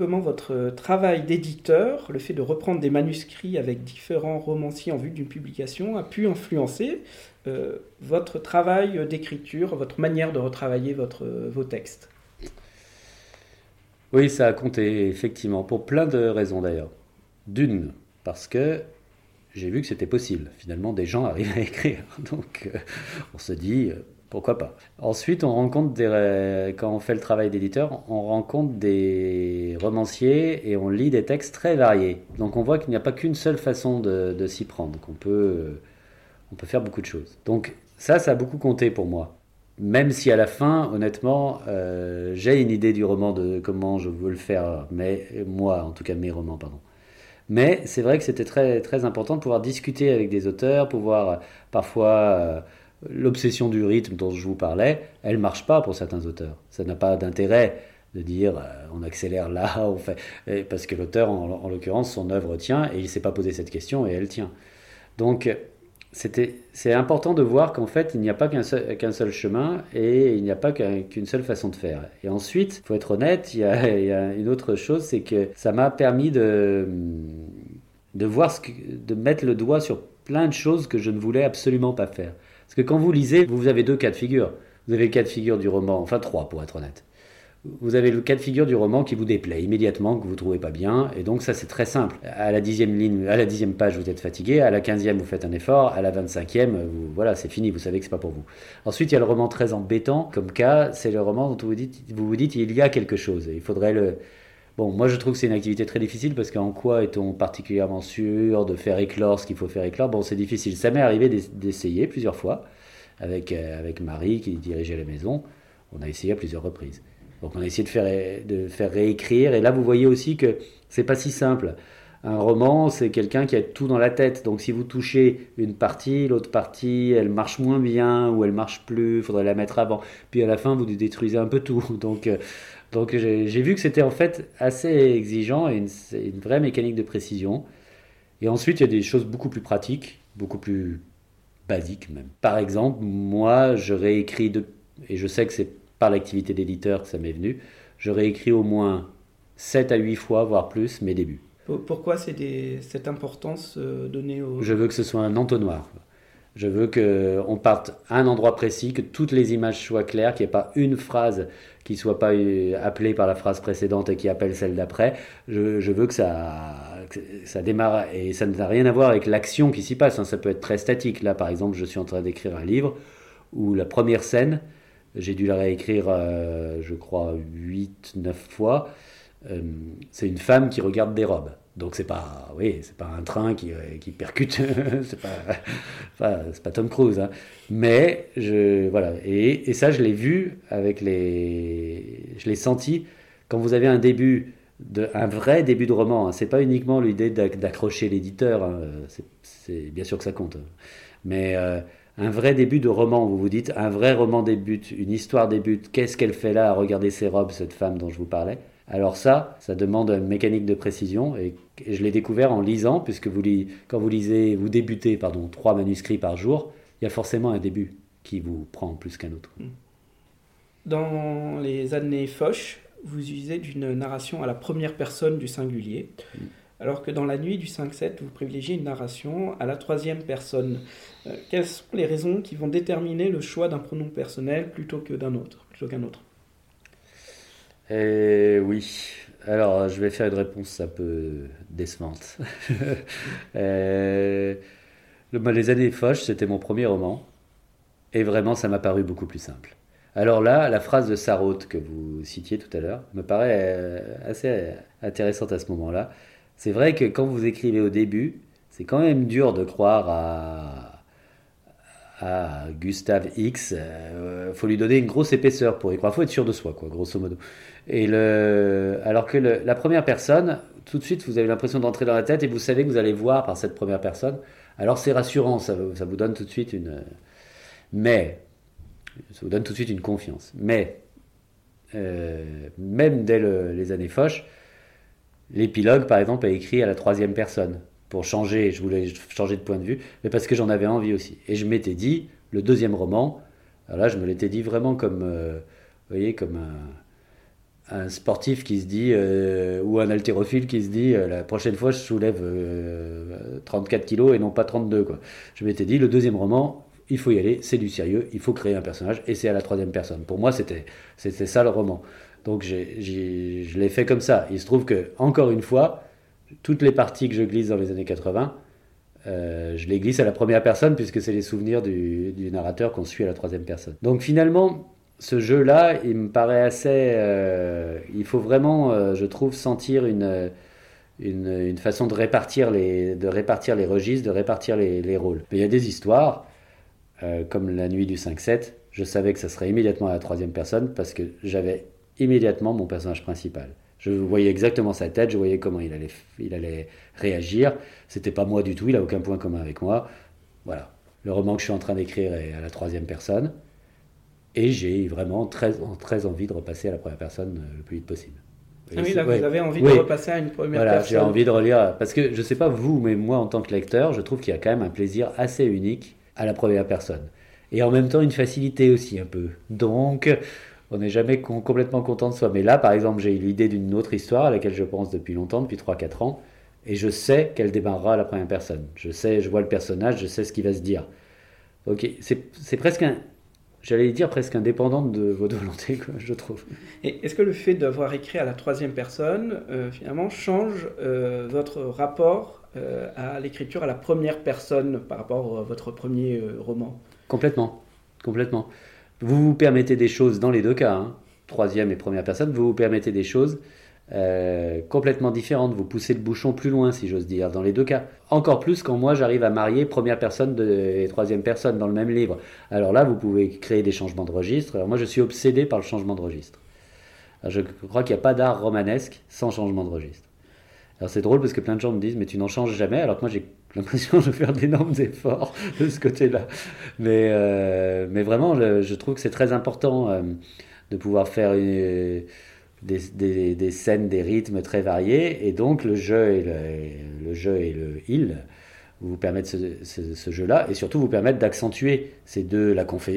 comment votre travail d'éditeur, le fait de reprendre des manuscrits avec différents romanciers en vue d'une publication, a pu influencer euh, votre travail d'écriture, votre manière de retravailler votre, vos textes? Oui, ça a compté, effectivement, pour plein de raisons d'ailleurs. D'une, parce que j'ai vu que c'était possible. Finalement, des gens arrivent à écrire. Donc, euh, on se dit, euh, pourquoi pas Ensuite, on rencontre des, quand on fait le travail d'éditeur, on rencontre des romanciers et on lit des textes très variés. Donc on voit qu'il n'y a pas qu'une seule façon de, s'y prendre, qu'on peut, on peut faire beaucoup de choses. Donc ça, ça a beaucoup compté pour moi. Même si à la fin, honnêtement, euh, j'ai une idée du roman de comment je veux le faire, mais moi, en tout cas mes romans, pardon. Mais c'est vrai que c'était très, très important de pouvoir discuter avec des auteurs, pouvoir parfois euh, l'obsession du rythme dont je vous parlais, elle marche pas pour certains auteurs. Ça n'a pas d'intérêt de dire euh, on accélère là, on fait, parce que l'auteur, en, l'occurrence, son œuvre tient et il ne s'est pas posé cette question et elle tient. Donc c'est important de voir qu'en fait, il n'y a pas qu'un seul, seul, chemin et il n'y a pas qu'une seule façon de faire. Et ensuite, il faut être honnête, il y, a, une autre chose, c'est que ça m'a permis de, de voir, ce de mettre le doigt sur plein de choses que je ne voulais absolument pas faire. Parce que quand vous lisez, vous avez deux cas de figure. Vous avez le cas de figure du roman, enfin trois pour être honnête. Vous avez le cas de figure du roman qui vous déplaît immédiatement, que vous ne trouvez pas bien, et donc ça c'est très simple. À la dixième ligne, à la dixième page, vous êtes fatigué, à la quinzième, vous faites un effort, à la vingt-cinquième, voilà, c'est fini, vous savez que c'est pas pour vous. Ensuite, il y a le roman très embêtant, comme cas, c'est le roman dont vous, vous dites il y a quelque chose, il faudrait le, Bon, moi je trouve que c'est une activité très difficile parce qu'en quoi est-on particulièrement sûr de faire éclore ce qu'il faut faire éclore? Bon, c'est difficile. Ça m'est arrivé d'essayer plusieurs fois avec, euh, avec Marie qui dirigeait la maison. On a essayé à plusieurs reprises. Donc on a essayé de faire, de faire réécrire. Et là, vous voyez aussi que c'est pas si simple. Un roman, c'est quelqu'un qui a tout dans la tête. Donc si vous touchez une partie, l'autre partie, elle marche moins bien ou elle marche plus, il faudrait la mettre avant. Puis à la fin, vous détruisez un peu tout. Donc euh, donc j'ai vu que c'était en fait assez exigeant et une, une, vraie mécanique de précision. Et ensuite, il y a des choses beaucoup plus pratiques, beaucoup plus basiques même. Par exemple, moi, je réécris, de, et je sais que c'est par l'activité d'éditeur que ça m'est venu, je réécris au moins 7 à 8 fois, voire plus, mes débuts. Pourquoi c'est cette importance euh, donnée au... Je veux que ce soit un entonnoir. Je veux qu'on parte à un endroit précis, que toutes les images soient claires, qu'il n'y ait pas une phrase qui soit pas euh, appelée par la phrase précédente et qui appelle celle d'après. Je, veux que ça, ça démarre et ça n'a rien à voir avec l'action qui s'y passe. Hein. Ça peut être très statique. Là, par exemple, je suis en train d'écrire un livre où la première scène, j'ai dû la réécrire, euh, je crois, 8-9 fois. Euh, c'est une femme qui regarde des robes. Donc c'est pas, oui, c'est pas un train qui, euh, qui percute, c'est pas, c'est pas Tom Cruise, hein. mais je, voilà, et, et ça je l'ai vu avec les, je l'ai senti quand vous avez un début, de, un vrai début de roman. Hein. C'est pas uniquement l'idée d'accrocher l'éditeur, hein. c'est bien sûr que ça compte, mais euh, un vrai début de roman. Vous vous dites, un vrai roman débute, une histoire débute. Qu'est-ce qu'elle fait là à regarder ses robes, cette femme dont je vous parlais? Alors ça, ça demande une mécanique de précision et, je l'ai découvert en lisant, puisque vous, quand vous lisez, vous débutez pardon, trois manuscrits par jour, il y a forcément un début qui vous prend plus qu'un autre. Mm. Dans les années Foch, vous usez d'une narration à la première personne du singulier, mm. alors que dans la nuit du 5-7, vous privilégiez une narration à la troisième personne. Euh, quelles sont les raisons qui vont déterminer le choix d'un pronom personnel plutôt que d'un autre, plutôt qu'un autre? Eh oui. Alors, je vais faire une réponse un peu décevante. Euh, les années Foch, c'était mon premier roman. Et vraiment, ça m'a paru beaucoup plus simple. Alors là, la phrase de Sarraute que vous citiez tout à l'heure me paraît euh, assez intéressante à ce moment-là. C'est vrai que quand vous écrivez au début, c'est quand même dur de croire à, à Gustave X. Euh, faut lui donner une grosse épaisseur pour y croire. Faut être sûr de soi, quoi, grosso modo. Et le, alors que la première personne, tout de suite, vous avez l'impression d'entrer dans la tête et vous savez que vous allez voir par cette première personne. Alors c'est rassurant, ça, vous donne tout de suite une. Mais ça tout de suite une confiance. Mais, euh, même dès les années Foch, l'épilogue, par exemple, est écrit à la troisième personne. Pour changer, je voulais changer de point de vue, mais parce que j'en avais envie aussi. Et je m'étais dit, le deuxième roman, alors je me l'étais dit vraiment comme, euh, voyez, comme un, sportif qui se dit, euh, ou un haltérophile qui se dit, la prochaine fois, je soulève 34 kilos et non pas 32. Quoi. Je m'étais dit, le deuxième roman, il faut y aller, c'est du sérieux, il faut créer un personnage, et c'est à la troisième personne. Pour moi, c'était ça le roman. Donc je l'ai fait comme ça. Il se trouve que, encore une fois, toutes les parties que je glisse dans les années 80, euh, je les glisse à la première personne, puisque c'est les souvenirs du, narrateur qu'on suit à la troisième personne. Donc finalement, ce jeu-là, il me paraît assez... Euh, il faut vraiment, euh, je trouve, sentir une... Une, façon de répartir, les, de répartir les registres, de répartir les, les rôles. Mais il y a des histoires, comme la nuit du 5-7, je savais que ça serait immédiatement à la troisième personne parce que j'avais immédiatement mon personnage principal. Je voyais exactement sa tête, je voyais comment il allait, il allait réagir. C'était pas moi du tout, il a aucun point commun avec moi. Voilà. Le roman que je suis en train d'écrire est à la troisième personne. Et j'ai vraiment très, très envie de repasser à la première personne euh, le plus vite possible. Ah oui, là, vous avez envie de repasser à une première voilà, personne. J'ai envie de relire. Parce que je ne sais pas vous, mais moi, en tant que lecteur, je trouve qu'il y a quand même un plaisir assez unique à la première personne. Et en même temps, une facilité aussi un peu. Donc, on n'est jamais complètement content de soi. Mais là, par exemple, j'ai eu l'idée d'une autre histoire à laquelle je pense depuis longtemps, depuis 3-4 ans, et je sais qu'elle démarrera à la première personne. Je sais, je vois le personnage, je sais ce qu'il va se dire. Ok, c'est presque un, j'allais dire presque indépendant de votre volonté, quoi, je trouve. Et est-ce que le fait d'avoir écrit à la troisième personne, euh, finalement, change euh, votre rapport euh, à l'écriture à la première personne par rapport à votre premier roman? Complètement, complètement. Vous vous permettez des choses dans les deux cas, hein. troisième et première personne, vous vous permettez des choses euh, complètement différentes. Vous poussez le bouchon plus loin, si j'ose dire, dans les deux cas. Encore plus quand moi j'arrive à marier première personne et troisième personne dans le même livre. Alors là, vous pouvez créer des changements de registre. Alors moi, je suis obsédé par le changement de registre. je crois qu'il n'y a pas d'art romanesque sans changement de registre. Alors c'est drôle parce que plein de gens me disent mais tu n'en changes jamais alors que moi j'ai l'impression de faire d'énormes efforts de ce côté-là. Mais, euh, mais vraiment je, trouve que c'est très important euh, de pouvoir faire des, des, des, scènes, des rythmes très variés et donc le jeu et le, le jeu et le il vous permettent ce, jeu-là et surtout vous permettent d'accentuer ces deux,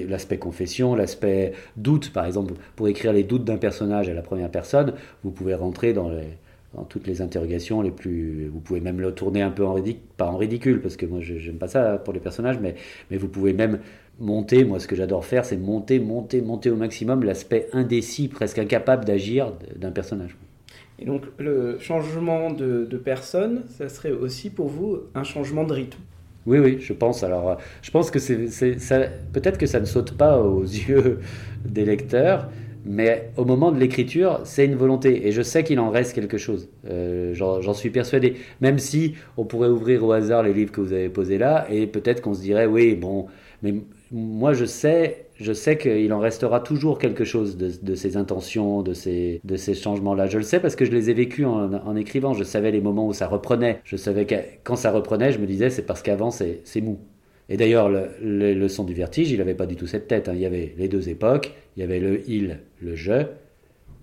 l'aspect confession, l'aspect doute par exemple. Pour écrire les doutes d'un personnage à la première personne, vous pouvez rentrer dans les dans toutes les interrogations les plus. Vous pouvez même le tourner un peu en ridicule, pas en ridicule, parce que moi je n'aime pas ça pour les personnages, mais, mais vous pouvez même monter. Moi, ce que j'adore faire, c'est monter, monter, monter au maximum l'aspect indécis, presque incapable d'agir d'un personnage. Et donc, le changement de, de, personne, ça serait aussi pour vous un changement de rythme? Oui, oui, je pense. Alors, je pense que c'est, peut-être que ça ne saute pas aux yeux des lecteurs, mais au moment de l'écriture, c'est une volonté. Et je sais qu'il en reste quelque chose. Euh, j'en suis persuadé. Même si on pourrait ouvrir au hasard les livres que vous avez posés là, et peut-être qu'on se dirait, oui, bon, mais moi je sais, je sais qu'il en restera toujours quelque chose de, ces intentions, de ces, de ces changements-là. Je le sais parce que je les ai vécus en, écrivant. Je savais les moments où ça reprenait. Je savais que quand ça reprenait, je me disais, c'est parce qu'avant, c'est mou. Et d'ailleurs, le, son du vertige, il n'avait pas du tout cette tête. Hein. Il y avait les deux époques, il y avait le il, le je.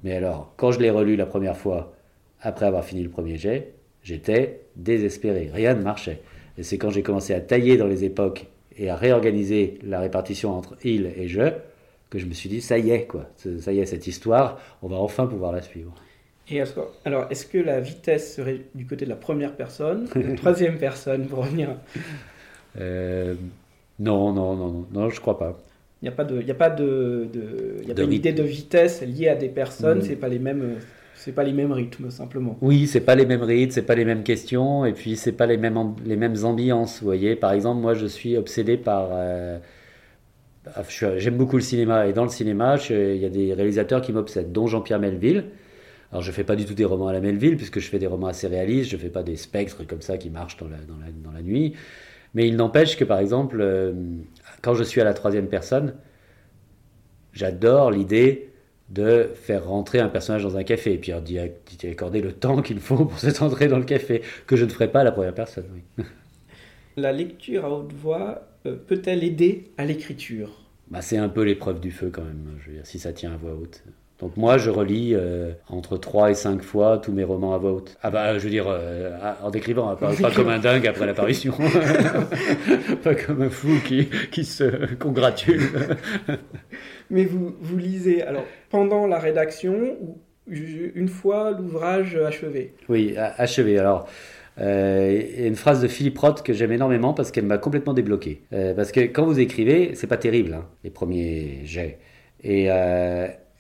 Mais alors, quand je l'ai relu la première fois, après avoir fini le premier jet, j'étais désespéré. Rien ne marchait. Et c'est quand j'ai commencé à tailler dans les époques et à réorganiser la répartition entre il et je que je me suis dit, ça y est, quoi. Ça y est, cette histoire, on va enfin pouvoir la suivre. Et alors, est-ce que la vitesse serait du côté de la première personne, de la troisième personne, pour revenir euh, non, non, non, non, je crois pas. Il n'y a pas de, il y a pas de, de, y a une idée de vitesse liée à des personnes. Mm. C'est pas les mêmes, c'est pas les mêmes rythmes simplement. Oui, c'est pas les mêmes rythmes, c'est pas les mêmes questions, et puis c'est pas les mêmes, les mêmes ambiances. Vous voyez, par exemple, moi, je suis obsédé par, euh, ah, j'aime beaucoup le cinéma et dans le cinéma, il y a des réalisateurs qui m'obsèdent, dont Jean-Pierre Melville. Alors je fais pas du tout des romans à la Melville puisque je fais des romans assez réalistes, je fais pas des spectres comme ça qui marchent dans la, dans la, dans la nuit. Mais il n'empêche que par exemple, euh, quand je suis à la troisième personne, j'adore l'idée de faire rentrer un personnage dans un café et puis d'y accorder le temps qu'il faut pour cette entrée dans le café, que je ne ferai pas à la première personne. La lecture à haute voix euh, peut-elle aider à l'écriture? Bah, C'est un peu l'épreuve du feu quand même, je veux dire, si ça tient à voix haute. Donc moi, je relis euh, entre 3 et 5 fois tous mes romans à voix haute. Ah bah, je veux dire, euh, en décrivant, hein, pas, comme un dingue après l'apparition. pas comme un fou qui, qui se congratule. Mais vous, vous lisez, alors, pendant la rédaction ou une fois l'ouvrage achevé? Oui, achevé. Alors, euh, il y a une phrase de Philippe Roth que j'aime énormément parce qu'elle m'a complètement débloqué. parce que quand vous écrivez, c'est pas terrible, hein, les premiers jets. Et,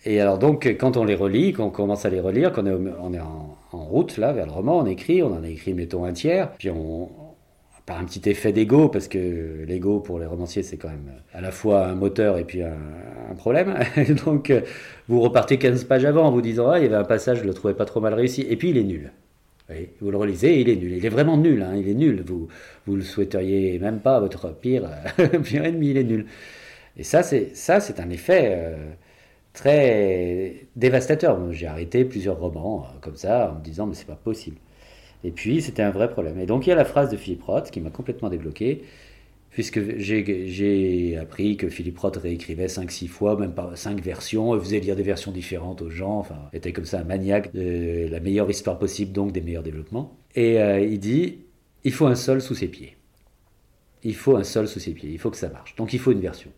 et alors donc, quand on les relit, quand on commence à les relire, quand on est, on est en, route là vers le roman, on écrit, on en a écrit mettons un tiers, puis on, par un petit effet d'ego, parce que l'ego pour les romanciers c'est quand même à la fois un moteur et puis un, problème. donc vous repartez 15 pages avant en vous disant ah il y avait un passage je le trouvais pas trop mal réussi, et puis il est nul. vous le relisez, il est nul. Il est vraiment nul, hein, il est nul. Vous, vous le souhaiteriez même pas votre pire, pire ennemi, il est nul. Et ça, c'est ça, c'est un effet. Euh, très dévastateur. J'ai arrêté plusieurs romans euh, comme ça en me disant mais c'est pas possible. Et puis c'était un vrai problème. Et donc il y a la phrase de Philippe Roth qui m'a complètement débloqué, puisque j'ai appris que Philippe Roth réécrivait 5-6 fois, même pas 5 versions, faisait lire des versions différentes aux gens, enfin était comme ça un maniaque de la meilleure histoire possible, donc des meilleurs développements. Et euh, il dit il faut un sol sous ses pieds. Il faut un sol sous ses pieds, il faut que ça marche. Donc il faut une version.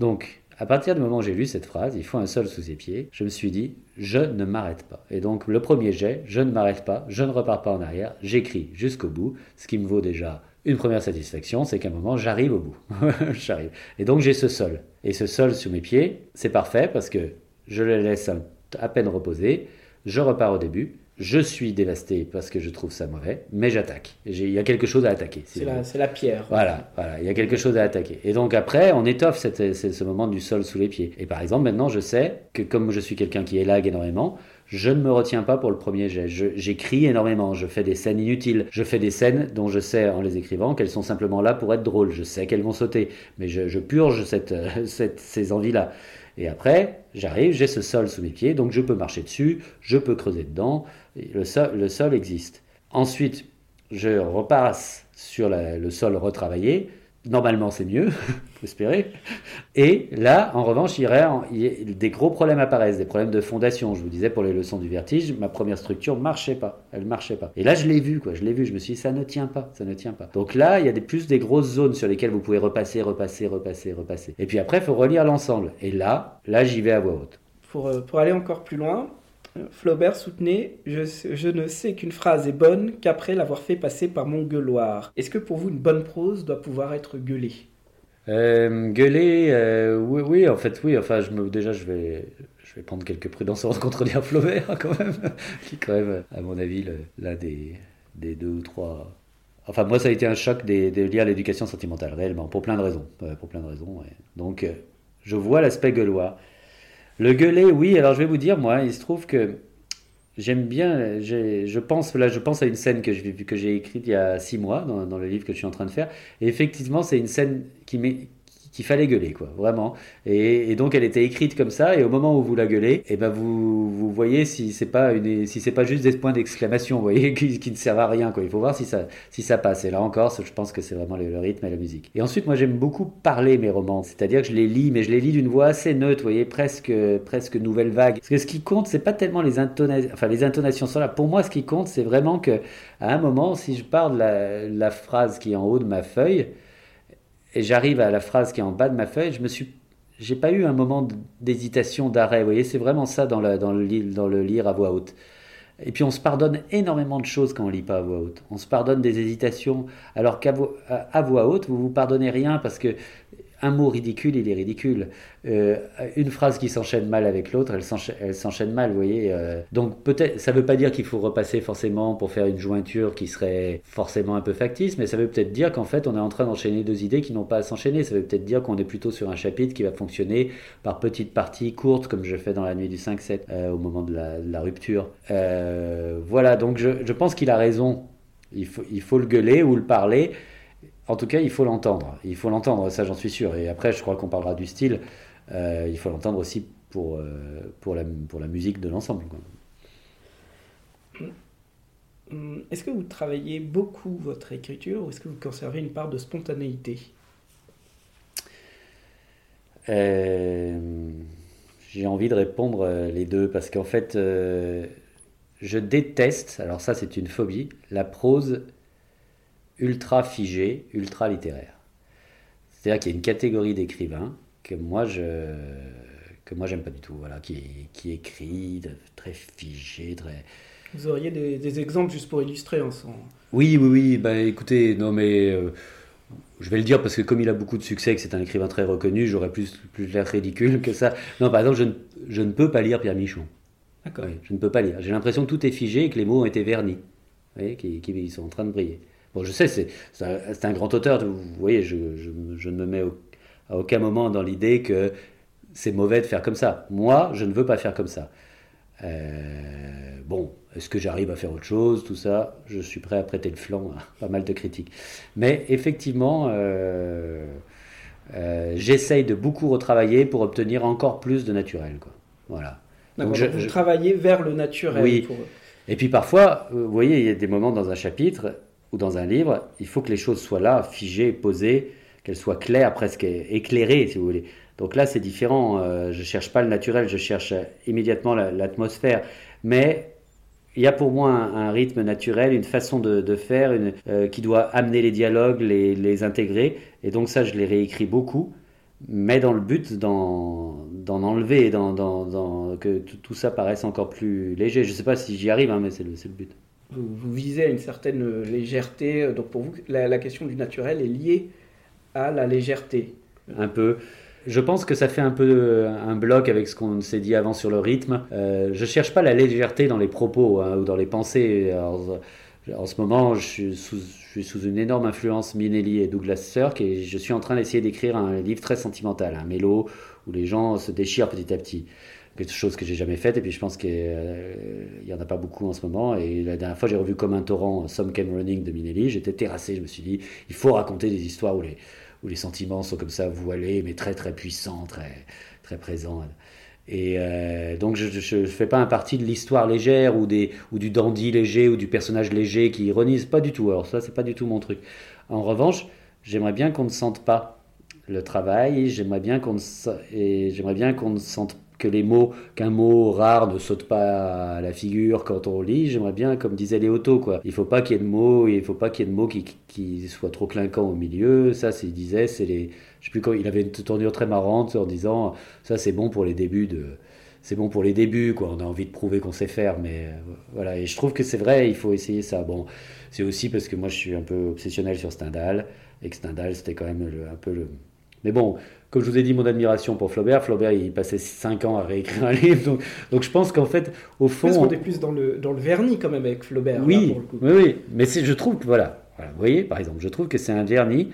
Donc à partir du moment où j'ai lu cette phrase, il faut un sol sous ses pieds, je me suis dit, je ne m'arrête pas. Et donc le premier jet, je ne m'arrête pas, je ne repars pas en arrière, j'écris jusqu'au bout, ce qui me vaut déjà une première satisfaction, c'est qu'à un moment, j'arrive au bout. j'arrive. Et donc j'ai ce sol. Et ce sol sous mes pieds, c'est parfait parce que je le laisse à peine reposer, je repars au début, je suis dévasté parce que je trouve ça mauvais, mais j'attaque. Il y a quelque chose à attaquer. c'est la, pierre. Voilà, voilà, il y a quelque chose à attaquer. Et donc après, on étoffe ce moment du sol sous les pieds. Et par exemple, maintenant, je sais que comme je suis quelqu'un qui élague énormément, je ne me retiens pas pour le premier jet. J'écris énormément, je fais des scènes inutiles. Je fais des scènes dont je sais en les écrivant qu'elles sont simplement là pour être drôles. Je sais qu'elles vont sauter, mais je, purge cette, ces envies-là. Et après, j'arrive, j'ai ce sol sous mes pieds, donc je peux marcher dessus, je peux creuser dedans, le sol, le sol existe. Ensuite, je repasse sur le sol retravaillé. Normalement, c'est mieux, faut espérer. Et là, en revanche, il des gros problèmes apparaissent, des problèmes de fondation. Je vous disais pour les leçons du vertige, ma première structure marchait pas, elle marchait pas. Et là, je l'ai vu, quoi, je l'ai vu. Je me suis dit, ça ne tient pas, ça ne tient pas. Donc là, il y a plus des grosses zones sur lesquelles vous pouvez repasser, repasser, repasser, repasser. Et puis après, il faut relire l'ensemble. Et là, là, j'y vais à voix haute. Pour, euh, pour aller encore plus loin, Flaubert soutenait je, ne sais qu'une phrase est bonne qu'après l'avoir fait passer par mon gueuloir. Est-ce que pour vous, une bonne prose doit pouvoir être gueulée? Euh, Gueuler, euh, oui, oui, en fait, oui. Enfin, déjà, je vais, prendre quelques prudences avant de contredire Flaubert, quand même, qui, quand même, à mon avis, l'un des, deux ou trois. Enfin, moi, ça a été un choc de lire l'éducation sentimentale, réellement, pour plein de raisons. Euh, pour plein de raisons. Donc, je vois l'aspect gueulois. Le gueuler, oui. Alors je vais vous dire, moi, il se trouve que j'aime bien. Je pense, là, je pense à une scène que j'ai écrite il y a six mois dans, dans, le livre que je suis en train de faire. Et effectivement, c'est une scène qui m'est qu'il fallait gueuler, quoi, vraiment. Et, donc elle était écrite comme ça, et au moment où vous la gueulez, et eh ben vous, vous voyez si c'est pas une, si c'est pas juste des points d'exclamation, vous voyez, qui, ne servent à rien, quoi. Il faut voir si ça, si ça passe. Et là encore, je pense que c'est vraiment le, rythme et la musique. Et ensuite, moi j'aime beaucoup parler mes romans, c'est-à-dire que je les lis, mais je les lis d'une voix assez neutre, vous voyez, presque, presque nouvelle vague. Parce que ce qui compte, c'est pas tellement les intonations, enfin les intonations sont là. Pour moi, ce qui compte, c'est vraiment que à un moment, si je parle la, la phrase qui est en haut de ma feuille, et j'arrive à la phrase qui est en bas de ma feuille, je me suis j'ai pas eu un moment d'hésitation, d'arrêt. Vous voyez, c'est vraiment ça dans, le, lire à voix haute. Et puis on se pardonne énormément de choses quand on lit pas à voix haute. On se pardonne des hésitations, alors qu'à voix haute, vous vous pardonnez rien parce que un mot ridicule, il est ridicule. Euh, une phrase qui s'enchaîne mal avec l'autre, elle s'enchaîne mal, vous voyez. Euh. donc peut-être, ça ne veut pas dire qu'il faut repasser forcément pour faire une jointure qui serait forcément un peu factice, mais ça veut peut-être dire qu'en fait on est en train d'enchaîner deux idées qui n'ont pas à s'enchaîner. Ça veut peut-être dire qu'on est plutôt sur un chapitre qui va fonctionner par petites parties courtes, comme je fais dans la nuit du 5-7 euh, au moment de la, rupture. voilà, donc je, pense qu'il a raison. Il faut le gueuler ou le parler. En tout cas, il faut l'entendre. Il faut l'entendre, ça j'en suis sûr. Et après, je crois qu'on parlera du style. Euh, il faut l'entendre aussi pour, euh, pour, la, pour la musique de l'ensemble. Hum, est-ce que vous travaillez beaucoup votre écriture ou est-ce que vous conservez une part de spontanéité? Euh, J'ai envie de répondre les deux parce qu'en fait, je déteste, alors ça c'est une phobie, la prose ultra figé, ultra littéraire. C'est-à-dire qu'il y a une catégorie d'écrivains que moi je que moi j'aime pas du tout, voilà, qui, qui écrit très figé, très. Vous auriez des, exemples juste pour illustrer ensemble Oui, oui, oui. Bah, écoutez, non mais euh, je vais le dire parce que comme il a beaucoup de succès, et que c'est un écrivain très reconnu, j'aurais plus plus l'air ridicule que ça. Non, par exemple, je ne, je ne peux pas lire Pierre Michon. D'accord. je ne peux pas lire. J'ai l'impression que tout est figé et que les mots ont été vernis. Vous voyez, qui sont en train de briller. Bon, je sais, c'est un, grand auteur, vous voyez, je, je, ne me mets à aucun moment dans l'idée que c'est mauvais de faire comme ça. Moi, je ne veux pas faire comme ça. Euh, bon, est-ce que j'arrive à faire autre chose, tout ça? Je suis prêt à prêter le flanc à pas mal de critiques. Mais effectivement, euh, euh, j'essaye de beaucoup retravailler pour obtenir encore plus de naturel. Quoi. Voilà. Donc je, travaillez vers le naturel. Oui. Et puis parfois, vous voyez, il y a des moments dans un chapitre ou dans un livre, il faut que les choses soient là, figées, posées, qu'elles soient claires, presque éclairées, si vous voulez. Donc là, c'est différent. Euh, je cherche pas le naturel, je cherche immédiatement l'atmosphère. Mais il y a pour moi un, rythme naturel, une façon de, faire euh, qui doit amener les dialogues, les, intégrer. Et donc ça, je les réécris beaucoup, mais dans le but d'en enlever, que tout ça paraisse encore plus léger. Je ne sais pas si j'y arrive, hein, mais c'est le but vous, visez à une certaine légèreté. Donc pour vous, la, question du naturel est liée à la légèreté. Un peu. Je pense que ça fait un peu un bloc avec ce qu'on s'est dit avant sur le rythme. Euh, je cherche pas la légèreté dans les propos hein, ou dans les pensées. en ce moment, je suis, sous, je suis, sous, une énorme influence Minelli et Douglas Sirk et je suis en train d'essayer d'écrire un livre très sentimental, un mélo où les gens se déchirent petit à petit quelque chose que j'ai jamais fait. Et puis je pense qu'il n'y en a pas beaucoup en ce moment. Et la dernière fois, j'ai revu comme un torrent Some Came Running de Minelli. J'étais terrassé. Je me suis dit, il faut raconter des histoires où les, où les sentiments sont comme ça voilés, mais très très puissants, très, très présents. Et euh, donc je ne fais pas un parti de l'histoire légère ou, des, ou du dandy léger ou du personnage léger qui ironise. Pas du tout. Alors ça, c'est pas du tout mon truc. En revanche, j'aimerais bien qu'on ne sente pas le travail. J'aimerais bien qu'on et j'aimerais ne sente que les mots, qu'un mot rare ne saute pas à la figure quand on lit. J'aimerais bien, comme disait Léoto, quoi. Il faut pas qu'il y ait de mots, il faut pas qu'il y ait de mots qui, soient trop clinquants au milieu. Ça, c'est, il disait, c'est les, je sais plus quand, il avait une tournure très marrante en disant, ça, c'est bon pour les débuts c'est bon pour les débuts, quoi. On a envie de prouver qu'on sait faire, mais euh, voilà. Et je trouve que c'est vrai, il faut essayer ça. Bon, c'est aussi parce que moi, je suis un peu obsessionnel sur Stendhal, et que Stendhal, c'était quand même un peu le. Mais bon, comme je vous ai dit, mon admiration pour Flaubert. Flaubert, il passait 5 ans à réécrire un livre. Donc, je pense qu'en fait, au fond. Parce qu'on est plus dans le, dans le vernis quand même avec Flaubert. Oui, oui, oui. Mais je trouve que, voilà, voilà, vous voyez, par exemple, je trouve que c'est un vernis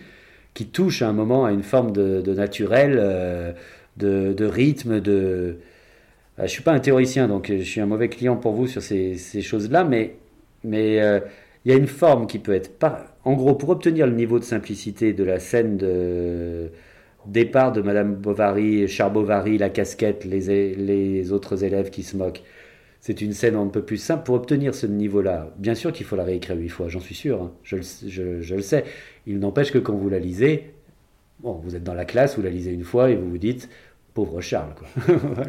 qui touche à un moment à une forme de, naturel, euh, de, rythme, de. Je ne suis pas un théoricien, donc je suis un mauvais client pour vous sur ces, choses-là, mais mais euh, il y a une forme qui peut être. En gros, pour obtenir le niveau de simplicité de la scène de départ de Madame Bovary, Charles Bovary, la casquette, les, autres élèves qui se moquent. C'est une scène un peu plus simple pour obtenir ce niveau-là. Bien sûr qu'il faut la réécrire huit fois, j'en suis sûr, hein. je, le sais. Il n'empêche que quand vous la lisez, bon, vous êtes dans la classe, vous la lisez une fois et vous vous dites, pauvre Charles. Quoi.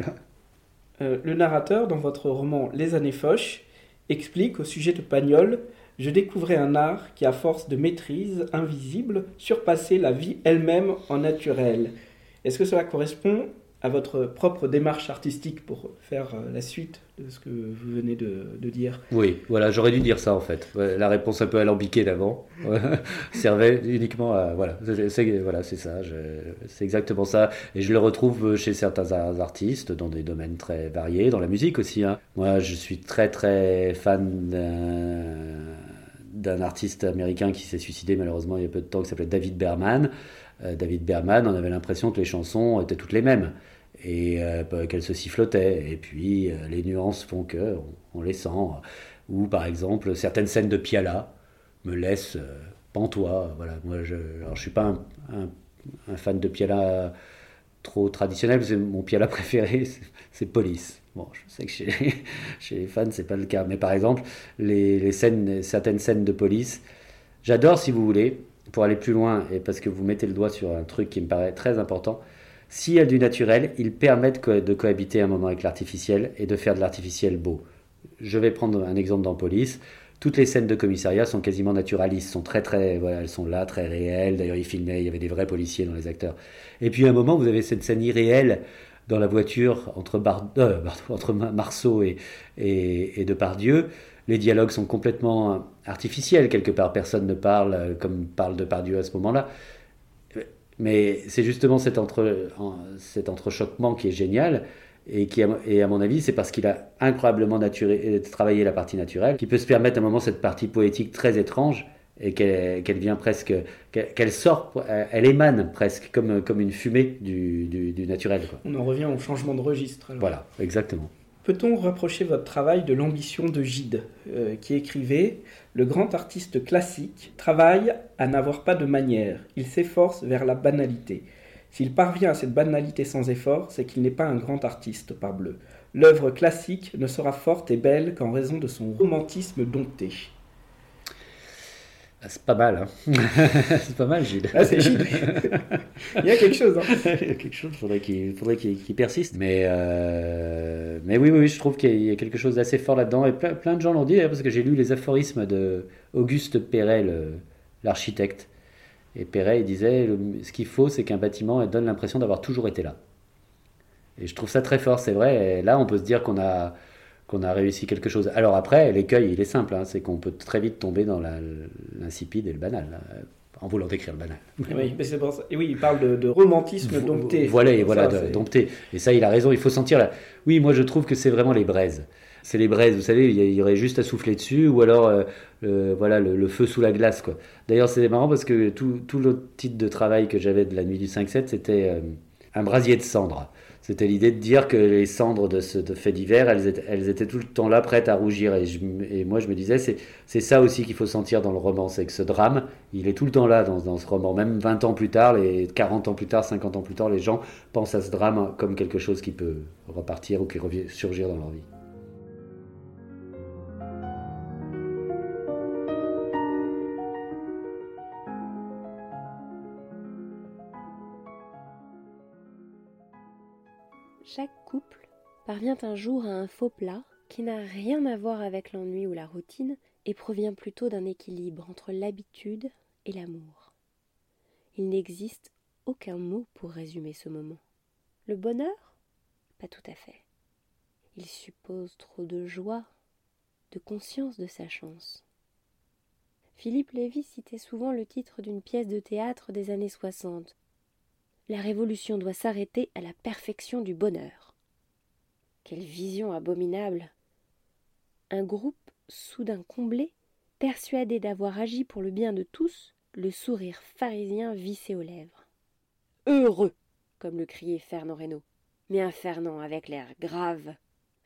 Euh, le narrateur, dans votre roman Les années Foch, explique au sujet de Pagnol je découvrais un art qui, à force de maîtrise invisible, surpassait la vie elle-même en naturel. Est-ce que cela correspond à votre propre démarche artistique pour faire euh, la suite de ce que vous venez de, dire. Oui, voilà, j'aurais dû dire ça en fait. La réponse un peu alambiquée d'avant servait uniquement à... Voilà, c'est voilà, ça, c'est exactement ça. Et je le retrouve chez certains artistes dans des domaines très variés, dans la musique aussi. Hein. Moi, je suis très très fan d'un artiste américain qui s'est suicidé malheureusement il y a peu de temps, qui s'appelait David Berman. Euh, David Berman, on avait l'impression que les chansons étaient toutes les mêmes et euh, bah, qu'elles se sifflotaient. Et puis euh, les nuances font que on, les sent. Ou par exemple certaines scènes de Piala me laissent pantois. Voilà, moi je, je suis pas un, fan de Piala trop traditionnel, parce mon Piala préféré c'est Police. Bon, je sais que chez les, chez les fans c'est pas le cas, mais par exemple les scènes, certaines scènes de Police, j'adore si vous voulez pour aller plus loin, et parce que vous mettez le doigt sur un truc qui me paraît très important, s'il y a du naturel, ils permettent de cohabiter un moment avec l'artificiel et de faire de l'artificiel beau. Je vais prendre un exemple dans Police. Toutes les scènes de commissariat sont quasiment naturalistes, sont très très, voilà, elles sont là, très réelles. D'ailleurs, ils filmaient, il y avait des vrais policiers dans les acteurs. Et puis à un moment, vous avez cette scène irréelle dans la voiture entre, euh, Marceau et, et, et Depardieu les dialogues sont complètement artificiels, quelque part. Personne ne parle euh, comme parle de Pardieu à ce moment-là. Mais c'est justement cet, entre, cet entrechoquement qui est génial. Et, qui, et à mon avis, c'est parce qu'il a incroyablement euh, travaillé la partie naturelle, qui peut se permettre à un moment cette partie poétique très étrange, et qu'elle vient presque, qu'elle sort, elle émane presque comme, comme une fumée du, du, naturel. On en revient au changement de registre. Voilà, exactement. Peut-on rapprocher votre travail de l'ambition de Gide, euh, qui écrivait Le grand artiste classique travaille à n'avoir pas de manière, il s'efforce vers la banalité. S'il parvient à cette banalité sans effort, c'est qu'il n'est pas un grand artiste, parbleu. L'œuvre classique ne sera forte et belle qu'en raison de son romantisme dompté. Ah, c'est pas mal, hein. c'est pas mal, Gilles. Ah, c'est Gilles. il y a quelque chose. Hein. il y a quelque chose, faudrait qu'il faudrait qu'il persiste. Mais, euh... mais oui, oui, je trouve qu'il y a quelque chose d'assez fort là-dedans. Et plein, plein de gens l'ont dit, parce que j'ai lu les aphorismes de Auguste Perret, l'architecte. Et Perret, il disait ce qu'il faut, c'est qu'un bâtiment donne l'impression d'avoir toujours été là. Et je trouve ça très fort, c'est vrai. Et là, on peut se dire qu'on a qu'on a réussi quelque chose. Alors après, l'écueil, il est simple, hein, c'est qu'on peut très vite tomber dans l'insipide et le banal, en voulant décrire le banal. Oui, mais pour ça. Et oui il parle de, romantisme dompté. Voilà, voilà, dompté. Et ça, il a raison, il faut sentir la... Oui, moi je trouve que c'est vraiment les braises. C'est les braises, vous savez, il y aurait juste à souffler dessus, ou alors euh, voilà, le, feu sous la glace. quoi. D'ailleurs, c'est marrant parce que tout, tout le titre de travail que j'avais de la nuit du 5-7, c'était euh, un brasier de cendres. C'était l'idée de dire que les cendres de ce fait divers, elles étaient, elles étaient, tout le temps là, prêtes à rougir. Et, moi, je me disais, c'est ça aussi qu'il faut sentir dans le roman, c'est que ce drame, il est tout le temps là dans, dans, ce roman. Même 20 ans plus tard, les 40 ans plus tard, 50 ans plus tard, les gens pensent à ce drame comme quelque chose qui peut repartir ou qui revient surgir dans leur vie. Chaque couple parvient un jour à un faux plat qui n'a rien à voir avec l'ennui ou la routine et provient plutôt d'un équilibre entre l'habitude et l'amour. Il n'existe aucun mot pour résumer ce moment. Le bonheur? Pas tout à fait. Il suppose trop de joie, de conscience de sa chance. Philippe Lévy citait souvent le titre d'une pièce de théâtre des années soixante, la révolution doit s'arrêter à la perfection du bonheur. Quelle vision abominable. Un groupe soudain comblé, persuadé d'avoir agi pour le bien de tous, le sourire pharisien vissé aux lèvres. Heureux, comme le criait Fernand Reynaud, mais un Fernand avec l'air grave,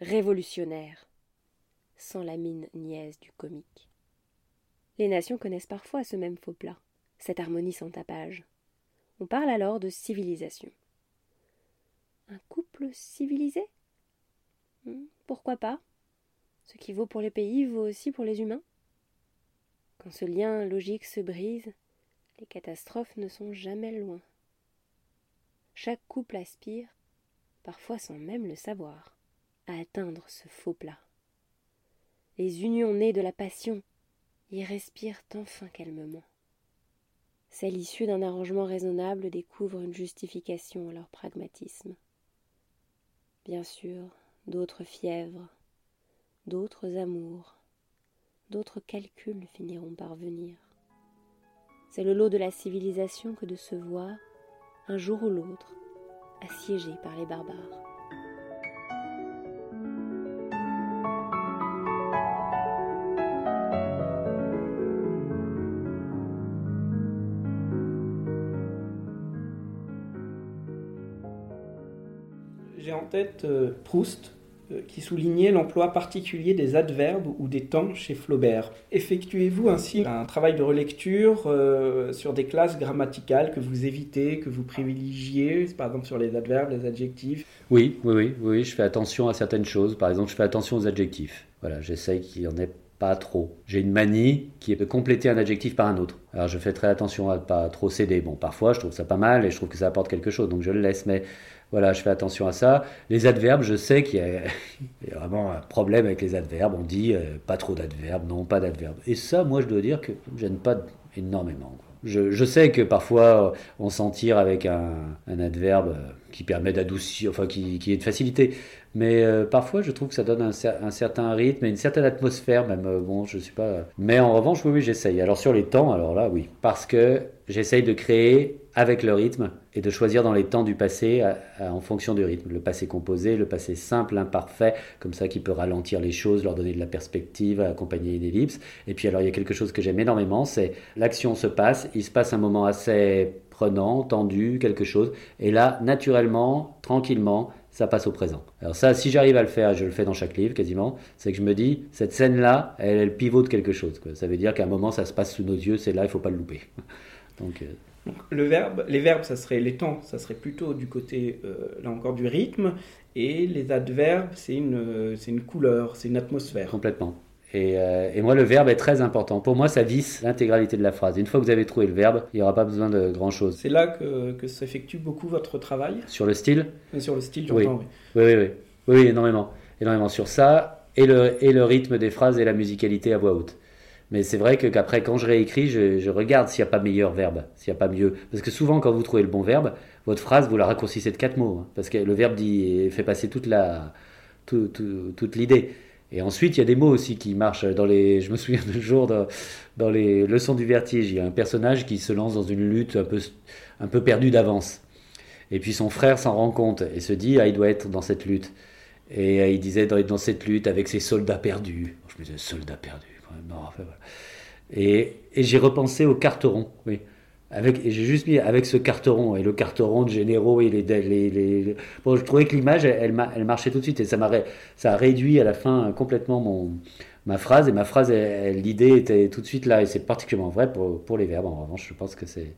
révolutionnaire, sans la mine niaise du comique. Les nations connaissent parfois ce même faux plat, cette harmonie sans tapage. On parle alors de civilisation. Un couple civilisé? Hmm, Pourquoi pas? Ce qui vaut pour les pays vaut aussi pour les humains. Quand ce lien logique se brise, les catastrophes ne sont jamais loin. Chaque couple aspire, parfois sans même le savoir, à atteindre ce faux plat. Les unions nées de la passion y respirent enfin calmement. Celle issue d'un arrangement raisonnable découvre une justification à leur pragmatisme. bien sûr, d'autres fièvres, d'autres amours, d'autres calculs finiront par venir. C'est le lot de la civilisation que de se voir, un jour ou l'autre, assiégé par les barbares. Tête euh, Proust euh, qui soulignait l'emploi particulier des adverbes ou des temps chez Flaubert. Effectuez-vous ainsi un travail de relecture euh, sur des classes grammaticales que vous évitez, que vous privilégiez, par exemple sur les adverbes, les adjectifs? Oui, oui, oui, oui, je fais attention à certaines choses. Par exemple, je fais attention aux adjectifs. Voilà, j'essaye qu'il y en ait pas trop. J'ai une manie qui est de compléter un adjectif par un autre. Alors je fais très attention à ne pas trop céder. Bon, parfois je trouve ça pas mal et je trouve que ça apporte quelque chose, donc je le laisse. Mais voilà, je fais attention à ça. Les adverbes, je sais qu'il y, a vraiment un problème avec les adverbes. On dit euh, pas trop d'adverbes, non, pas d'adverbes. Et ça, moi, je dois dire que je gêne pas énormément. Je, sais que parfois on s'en tire avec un, un, adverbe euh, qui permet d'adoucir, enfin qui, qui, est de facilité. Mais euh, parfois je trouve que ça donne un, certain rythme et une certaine atmosphère, même. Euh, bon, je sais pas. Mais en revanche, oui, oui, j'essaye. Alors sur les temps, alors là, oui. Parce que j'essaye de créer avec le rythme et de choisir dans les temps du passé en fonction du rythme. Le passé composé, le passé simple, imparfait, comme ça qui peut ralentir les choses, leur donner de la perspective, accompagner une ellipse. Et puis alors il y a quelque chose que j'aime énormément, c'est l'action se passe, il se passe un moment assez prenant, tendu, quelque chose, et là, naturellement, tranquillement, ça passe au présent. Alors ça, si j'arrive à le faire, je le fais dans chaque livre quasiment, c'est que je me dis, cette scène-là, elle, elle pivote quelque chose. Ça veut dire qu'à un moment, ça se passe sous nos yeux, c'est là, il faut pas le louper. Donc... Euh, donc, le verbe, les verbes, ça serait les temps, ça serait plutôt du côté, euh, là encore, du rythme, et les adverbes, c'est une, c'est une couleur, c'est une atmosphère. Complètement. Et, euh, et, moi, le verbe est très important. Pour moi, ça visse l'intégralité de la phrase. Une fois que vous avez trouvé le verbe, il n'y aura pas besoin de grand-chose. C'est là que, que s'effectue beaucoup votre travail Sur le style et Sur le style, j'entends, oui. Oui. Oui, oui, oui. oui, énormément. Énormément sur ça, et le, et le rythme des phrases et la musicalité à voix haute. Mais c'est vrai qu'après, quand je réécris, je, regarde s'il n'y a pas meilleur verbe, s'il n'y a pas mieux. Parce que souvent, quand vous trouvez le bon verbe, votre phrase, vous la raccourcissez de quatre mots. Hein, parce que le verbe dit, fait passer toute la, tout, tout, toute l'idée. Et ensuite, il y a des mots aussi qui marchent dans les. Je me souviens d'un jour dans, dans, les leçons du vertige, il y a un personnage qui se lance dans une lutte un peu, un peu perdue d'avance. Et puis son frère s'en rend compte et se dit ah il doit être dans cette lutte. Et il disait être dans cette lutte avec ses soldats perdus. Je me disais soldats perdus. Non. Et, j'ai repensé au carteron. Oui. Avec, j'ai juste mis avec ce carteron et le carteron de généraux et les. Bon, je trouvais que l'image elle, marchait tout de suite et ça m'a a réduit à la fin complètement mon ma phrase et ma phrase l'idée était tout de suite là et c'est particulièrement vrai pour, les verbes en revanche je pense que c'est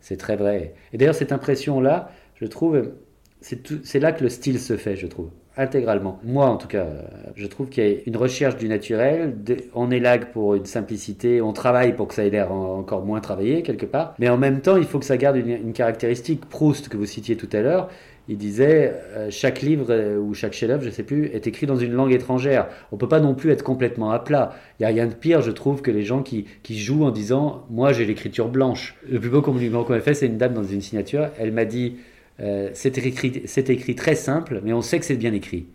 c'est très vrai et d'ailleurs cette impression là je trouve c'est là que le style se fait je trouve intégralement. Moi, en tout cas, je trouve qu'il y a une recherche du naturel. On élague pour une simplicité, on travaille pour que ça ait l'air encore moins travaillé quelque part. Mais en même temps, il faut que ça garde une, caractéristique. Proust, que vous citiez tout à l'heure, il disait euh, chaque livre euh, ou chaque chef-d'œuvre, je sais plus, est écrit dans une langue étrangère. On peut pas non plus être complètement à plat. Il y a rien de pire, je trouve, que les gens qui, qui jouent en disant moi j'ai l'écriture blanche. Le plus beau compliment qu'on ait fait, c'est une dame dans une signature. Elle m'a dit euh, c'est écrit, très simple, mais on sait que c'est bien écrit.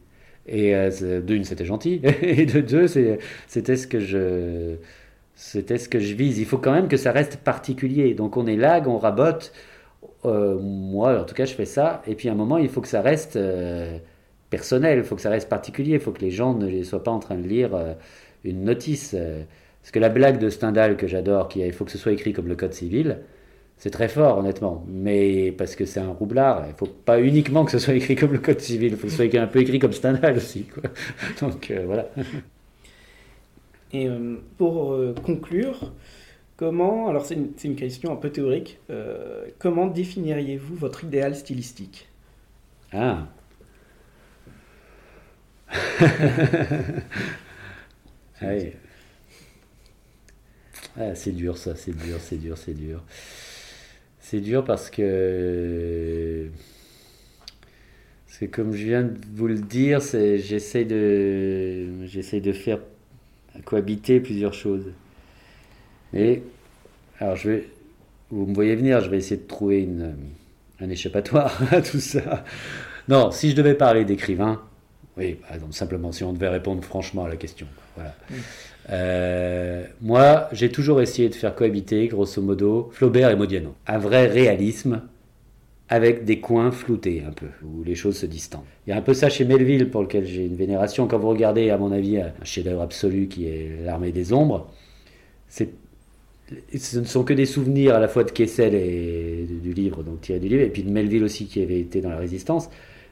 Et euh, d'une, c'était gentil, et de deux, c'était ce que je c'était ce que je vise. Il faut quand même que ça reste particulier. Donc on est là, on rabote. Euh, moi, en tout cas, je fais ça. Et puis à un moment, il faut que ça reste personnel, il faut que ça reste particulier, il faut que les gens ne soient pas en train de lire une notice. Parce que la blague de Stendhal que j'adore, qui il faut que ce soit écrit comme le code civil, c'est très fort, honnêtement. Mais parce que c'est un roublard, il ne faut pas uniquement que ce soit écrit comme le Code civil, il faut que ce soit un peu écrit comme Stendhal aussi. Quoi. Donc euh, voilà. Et euh, pour euh, conclure, comment, alors c'est une, une, question un peu théorique, comment définiriez-vous votre idéal stylistique? Ah oui. ah, c'est dur ça, c'est dur, c'est dur, c'est dur. C'est dur parce que comme je viens de vous le dire, j'essaie de j'essaie de faire cohabiter plusieurs choses. Et alors je vais vous me voyez venir, je vais essayer de trouver une, un échappatoire à tout ça. Non, si je devais parler d'écrivain, oui, exemple, simplement, si on devait répondre franchement à la question. Voilà. Euh, moi, j'ai toujours essayé de faire cohabiter, grosso modo, Flaubert et Modiano. Un vrai réalisme avec des coins floutés un peu, où les choses se distendent. Il y a un peu ça chez Melville, pour lequel j'ai une vénération. Quand vous regardez, à mon avis, un chef-d'œuvre absolu qui est L'Armée des Ombres, ce ne sont que des souvenirs à la fois de Kessel et du livre, donc tiré du livre, et puis de Melville aussi qui avait été dans la Résistance.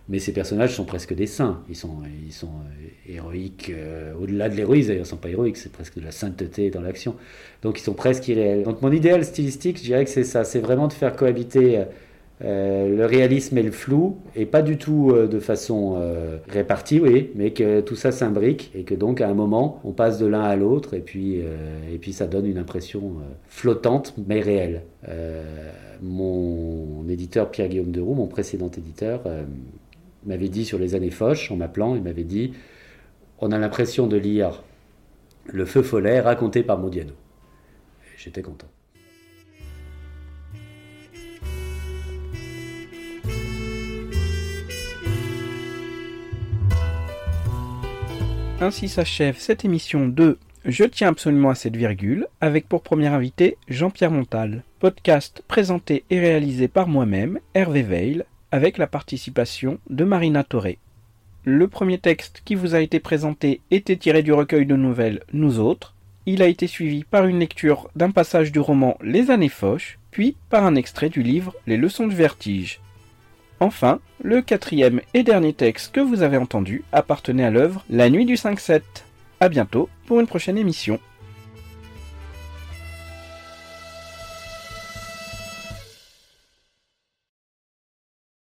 Mais ces personnages sont presque des saints. Ils sont, ils sont euh, héroïques, euh, au-delà de l'héroïsme, d'ailleurs, ils ne sont pas héroïques, c'est presque de la sainteté dans l'action. Donc ils sont presque irréels. Donc mon idéal stylistique, je dirais que c'est ça, c'est vraiment de faire cohabiter euh, le réalisme et le flou, et pas du tout de façon répartie, oui, mais que tout ça s'imbrique, et que donc à un moment, on passe de l'un à l'autre, et, puis et puis ça donne une impression flottante, mais réelle. mon éditeur Pierre-Guillaume Deroux, mon précédent éditeur, m'avait dit sur les années Foch, en m'appelant, il m'avait dit on a l'impression de lire Le Feu Follet raconté par Modiano. J'étais content. Ainsi s'achève cette émission de Je tiens absolument à cette virgule, avec pour premier invité Jean-Pierre Montal. Podcast présenté et réalisé par moi-même, Hervé Veil, avec la participation de Marina Toré. Le premier texte qui vous a été présenté était tiré du recueil de nouvelles Nous autres. Il a été suivi par une lecture d'un passage du roman Les années Foch, puis par un extrait du livre Les leçons du vertige. Enfin, le quatrième et dernier texte que vous avez entendu appartenait à l'œuvre La nuit du 5-7. A bientôt pour une prochaine émission.